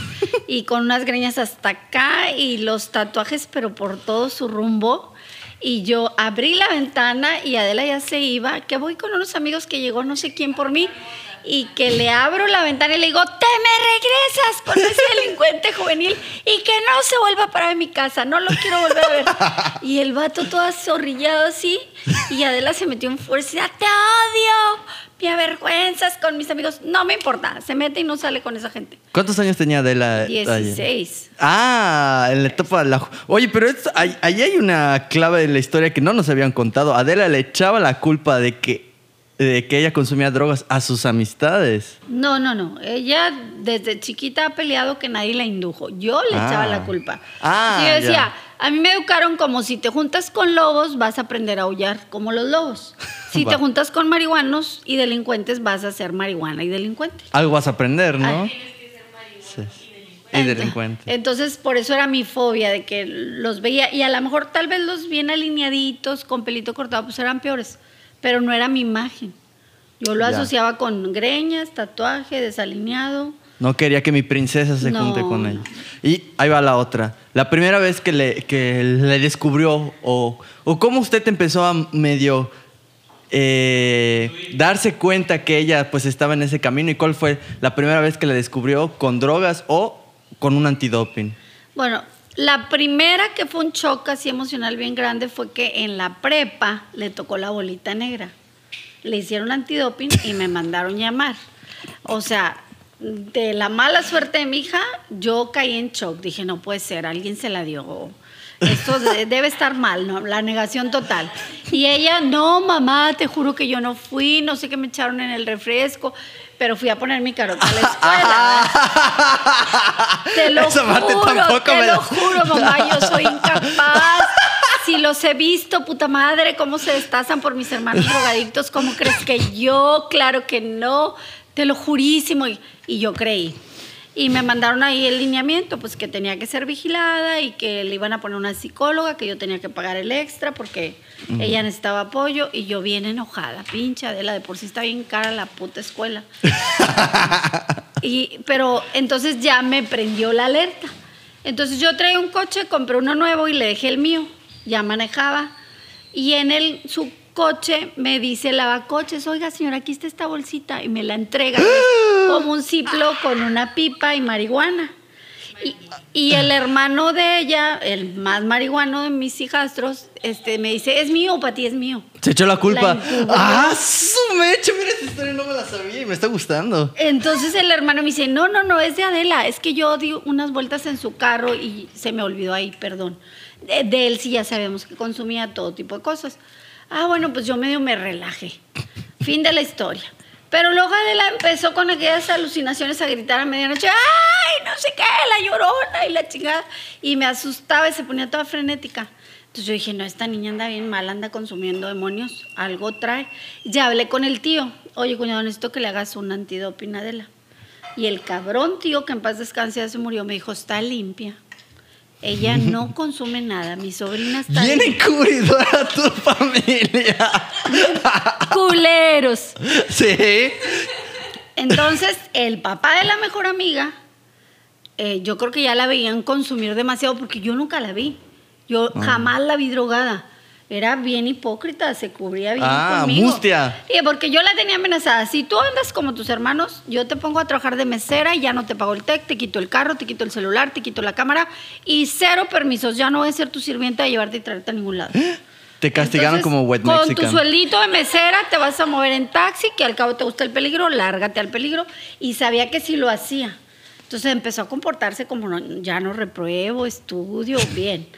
Y con unas greñas hasta acá y los tatuajes, pero por todo su rumbo. Y yo abrí la ventana y Adela ya se iba, que voy con unos amigos que llegó no sé quién por mí y que le abro la ventana y le digo, te me regresas con ese *laughs* delincuente juvenil y que no se vuelva a parar en mi casa, no lo quiero volver a ver. *laughs* Y el vato todo azorrillado así y Adela se metió en fuerza, te odio, me avergüenzas con mis amigos, no me importa, se mete y no sale con esa gente. ¿Cuántos años tenía Adela? ayer? 16. Ah, en la etapa de la... Oye, pero esto- ahí, ahí hay una clave de la historia que no nos habían contado. Adela le echaba la culpa de que, de que ella consumía drogas a sus amistades. No, no, no. Ella desde chiquita ha peleado que nadie la indujo. Yo le Ah. echaba la culpa. Ah, Sí, yo decía, ya. a mí me educaron como si te juntas con lobos vas a aprender a aullar como los lobos. *laughs* Si te juntas con marihuanos y delincuentes vas a ser marihuana y delincuente. Algo vas a aprender, ¿no? Ay. Sí. Y delincuente. Entonces, por eso era mi fobia de que los veía y a lo mejor tal vez los bien alineaditos, con pelito cortado, pues eran peores, pero no era mi imagen. Yo lo Ya. asociaba con greñas, tatuaje, desalineado. No quería que mi princesa se No. junte con ella. Y ahí va la otra. La primera vez que le, que le descubrió, o, o cómo usted empezó a medio eh, darse cuenta que ella pues estaba en ese camino y cuál fue la primera vez que le descubrió con drogas o con un antidoping. Bueno, la primera que fue un shock así emocional bien grande fue que en la prepa le tocó la bolita negra. Le hicieron antidoping y me mandaron llamar. O sea, de la mala suerte de mi hija, yo caí en shock. Dije, no puede ser, alguien se la dio. Esto de- debe estar mal. La negación total. Y ella, no, mamá, te juro que yo no fui, no sé qué me echaron en el refresco, pero fui a poner mi carota a la *laughs* escuela. Te lo Esa parte juro, tampoco te me lo juro, mamá, yo soy incapaz. Si los he visto, puta madre, cómo se destazan por mis hermanos drogadictos, ¿cómo crees que yo? Claro que no, te lo jurísimo. Y, y yo creí. Y me mandaron ahí el lineamiento, pues que tenía que ser vigilada y que le iban a poner una psicóloga, que yo tenía que pagar el extra porque ella necesitaba apoyo y yo bien enojada, pinche Adela, de por sí está bien cara la puta escuela. *laughs* Y, pero entonces ya me prendió la alerta. Entonces yo traía un coche, compré uno nuevo y le dejé el mío. Ya manejaba. Y en el, su coche me dice el lavacoches, oiga señora, aquí está esta bolsita. Y me la entrega como un ciplo con una pipa y marihuana. Y, y el hermano de ella, el más marihuano de mis hijastros, este, me dice, es mío, para ti es mío. Se echó la culpa. La. ¡Ah, su mecha! Mira, esta historia no me la sabía y me está gustando. Entonces el hermano me dice, no, no, no, es de Adela, es que yo di unas vueltas en su carro y se me olvidó ahí, perdón. De, de él sí ya sabemos que consumía todo tipo de cosas. Ah, bueno, pues yo medio me relajé. Fin de la historia. Pero luego Adela empezó con aquellas alucinaciones a gritar a medianoche, ¡ay, no sé qué, la llorona y la chingada! Y me asustaba y se ponía toda frenética. Entonces yo dije, no, esta niña anda bien mal, anda consumiendo demonios, algo trae. Ya hablé con el tío, oye, cuñado, necesito que le hagas un antidoping Adela. Y el cabrón tío, que en paz descanse, ya se murió, me dijo, está limpia. Ella no consume nada. Mi sobrina está. Bien encubridora tu familia. Culeros. Sí. Entonces, el papá de la mejor amiga, eh, yo creo que ya la veían consumir demasiado porque yo nunca la vi. Yo Ah. jamás la vi drogada. Era bien hipócrita, se cubría bien Ah, conmigo. mustia. Porque yo la tenía amenazada. Si tú andas como tus hermanos, yo te pongo a trabajar de mesera y ya no te pago el tech, te quito el carro, te quito el celular, te quito la cámara y cero permisos. Ya no voy a ser tu sirvienta de llevarte y traerte a ningún lado. Te castigaron Entonces, como wet Con tu mexican. sueldito de mesera te vas a mover en taxi, que al cabo te gusta el peligro, lárgate al peligro. Y sabía que sí lo hacía. Entonces empezó a comportarse como no- ya no repruebo, estudio, bien. *laughs*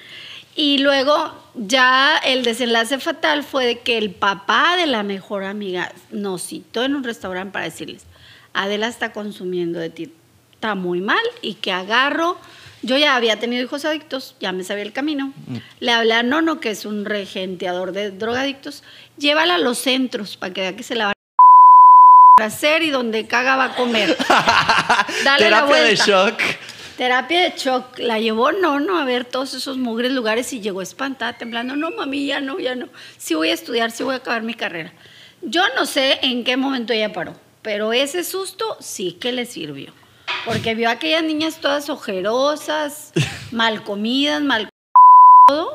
Y luego ya el desenlace fatal fue de que el papá de la mejor amiga nos citó en un restaurante para decirles, Adela está consumiendo de ti, está muy mal y que agarro. Yo ya había tenido hijos adictos, ya me sabía el camino. Le hablé a Nono, que es un regenteador de drogadictos, llévala a los centros para que vea que se la va a hacer y donde caga va a comer. *laughs* Dale la Terapia de vuelta. shock. Terapia de shock. La llevó Nono a ver todos esos mugres lugares y llegó espantada, temblando. No, mami, ya no, ya no. Sí voy a estudiar, sí voy a acabar mi carrera. Yo no sé en qué momento ella paró, pero ese susto sí que le sirvió. Porque vio a aquellas niñas todas ojerosas, *laughs* mal comidas, mal todo.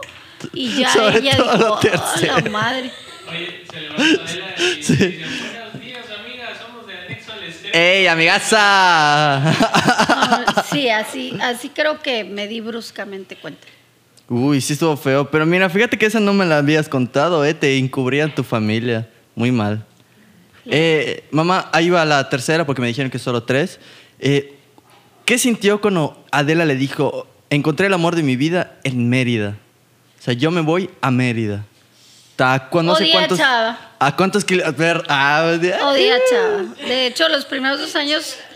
Y ya Sobre ella dijo, "Ah, tercero". la madre. Oye, se levanta Adela y *laughs* dice, buenos días amigas, somos de Anexo al Estero. ¡Ey, amigaza! Ah, Sí, así, así creo que me di bruscamente cuenta. Uy, sí estuvo feo. Pero mira, fíjate que esa no me la habías contado, ¿eh? Te encubrían tu familia. Muy mal. Eh, mamá, ahí va la tercera porque me dijeron que solo tres. Eh, ¿Qué sintió cuando Adela le dijo, encontré el amor de mi vida en Mérida? O sea, yo me voy a Mérida. ¿A cu- no sé cuántos, Chava. ¿A cuántos kilómetros? Ah, Odia a Chava. De hecho, los primeros dos años *laughs*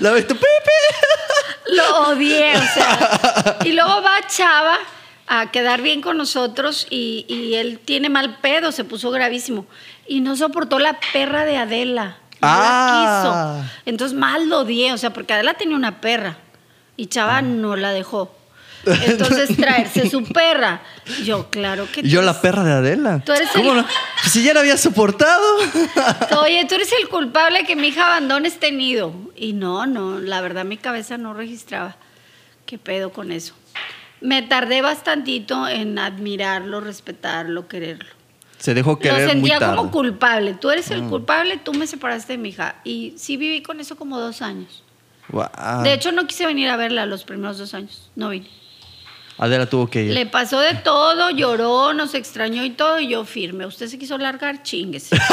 La ves tú, Pepe. lo odié, o sea. *laughs* Y luego va Chava a quedar bien con nosotros y, y él tiene mal pedo, se puso gravísimo. Y no soportó la perra de Adela. No Ah. la quiso. Entonces mal lo odié, o sea, porque Adela tenía una perra y Chava no la dejó. *laughs* Entonces traerse su perra. Yo, claro que Yo la perra de Adela. Tú eres ¿Cómo el- no? Pues si ya la había soportado. *laughs* *laughs* Oye, tú eres el culpable que mi hija abandone este nido. Y no, no, la verdad mi cabeza no registraba. ¿Qué pedo con eso? Me tardé bastantito en admirarlo, respetarlo, quererlo. Se dejó Lo querer muy sentía tarde. Mm. como culpable. Tú eres el culpable, tú me separaste de mi hija. Y sí viví con eso como dos años. Guau. De hecho, no quise venir a verla los primeros dos años. No vine. Adela tuvo que ir. Le pasó de todo, lloró, nos extrañó y todo, y yo firme. Usted se quiso largar, chinguese. *laughs*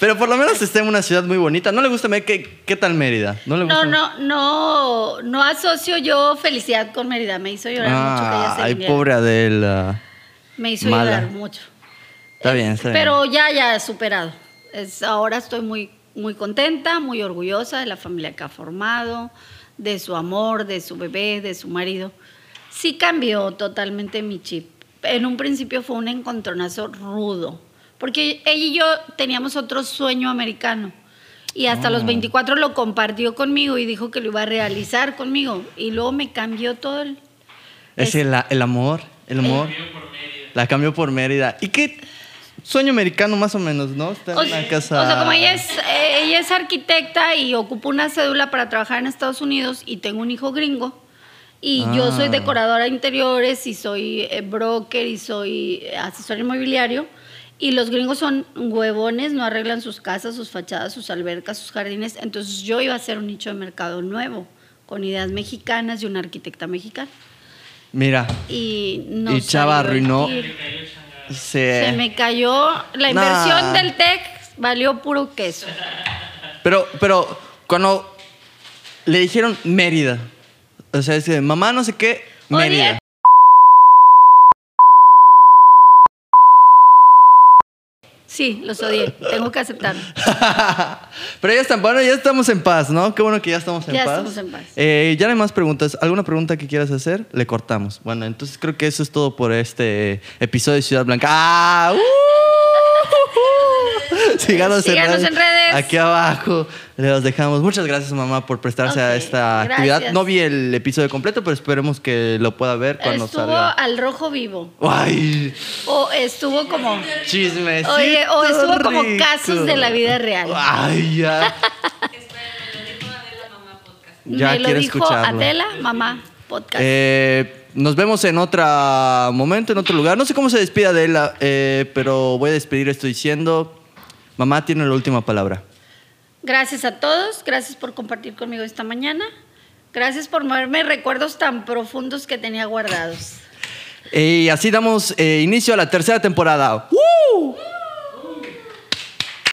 Pero por lo menos está en una ciudad muy bonita. ¿No le gusta? ¿Qué, qué tal Mérida? ¿No le gusta? No, no, no, no asocio yo felicidad con Mérida. Me hizo llorar mucho que ella se Ay, viniera. pobre Adela. Me hizo mala. llorar mucho. Está bien, está bien. Pero ya, ya he superado. Es, ahora estoy muy, muy contenta, muy orgullosa de la familia que ha formado, de su amor, de su bebé, de su marido. Sí cambió totalmente mi chip. En un principio fue un encontronazo rudo, porque ella y yo teníamos otro sueño americano. Y hasta Ah. los 24 lo compartió conmigo y dijo que lo iba a realizar conmigo. Y luego me cambió todo el... Es el, el amor, el amor. La cambió por Mérida. ¿Y qué sueño americano más o menos, no? Está en O, una casa... o sea, como ella es, eh, ella es arquitecta y ocupa una cédula para trabajar en Estados Unidos y tengo un hijo gringo. Y yo soy Ah. decoradora de interiores y soy eh, broker y soy eh, asesor inmobiliario. Y los gringos son huevones, no arreglan sus casas, sus fachadas, sus albercas, sus jardines. Entonces yo iba a hacer un nicho de mercado nuevo, con ideas mexicanas y una arquitecta mexicana. Mira, Y no Y Chava arruinó. Se se... me cayó. La Nah. inversión del TEC valió puro queso. Pero, pero cuando le dijeron Mérida, o sea, que mamá no sé qué, Oye, Sí, los odié. Tengo que aceptarlo. *laughs* Pero ya están, bueno, ya estamos en paz, ¿no? Qué bueno que ya estamos en Ya paz. estamos en paz. Eh, ya no hay más preguntas. ¿Alguna pregunta que quieras hacer? Le cortamos. Bueno, entonces creo que eso es todo por este episodio de Ciudad Blanca. ¡Ah! ¡Uh! *laughs* *laughs* Síganos, Síganos en redes. Aquí abajo los dejamos. Muchas gracias, mamá, por prestarse a esta gracias. actividad. No vi el episodio completo, pero esperemos que lo pueda ver cuando Estuvo salga. al rojo vivo. ¡Ay! O estuvo como. Chismecito Oye, o estuvo como casos de la vida real. ¡Ay, ya! *laughs* Ya Me lo dijo escucharlo. Adela, mamá, podcast. Eh, nos vemos en otro momento, en otro lugar. No sé cómo se despida de él, eh, pero voy a despedir esto diciendo, mamá tiene la última palabra. Gracias a todos, gracias por compartir conmigo esta mañana. Gracias por moverme recuerdos tan profundos que tenía guardados. Y así damos eh, inicio a la tercera temporada. ¡Woo!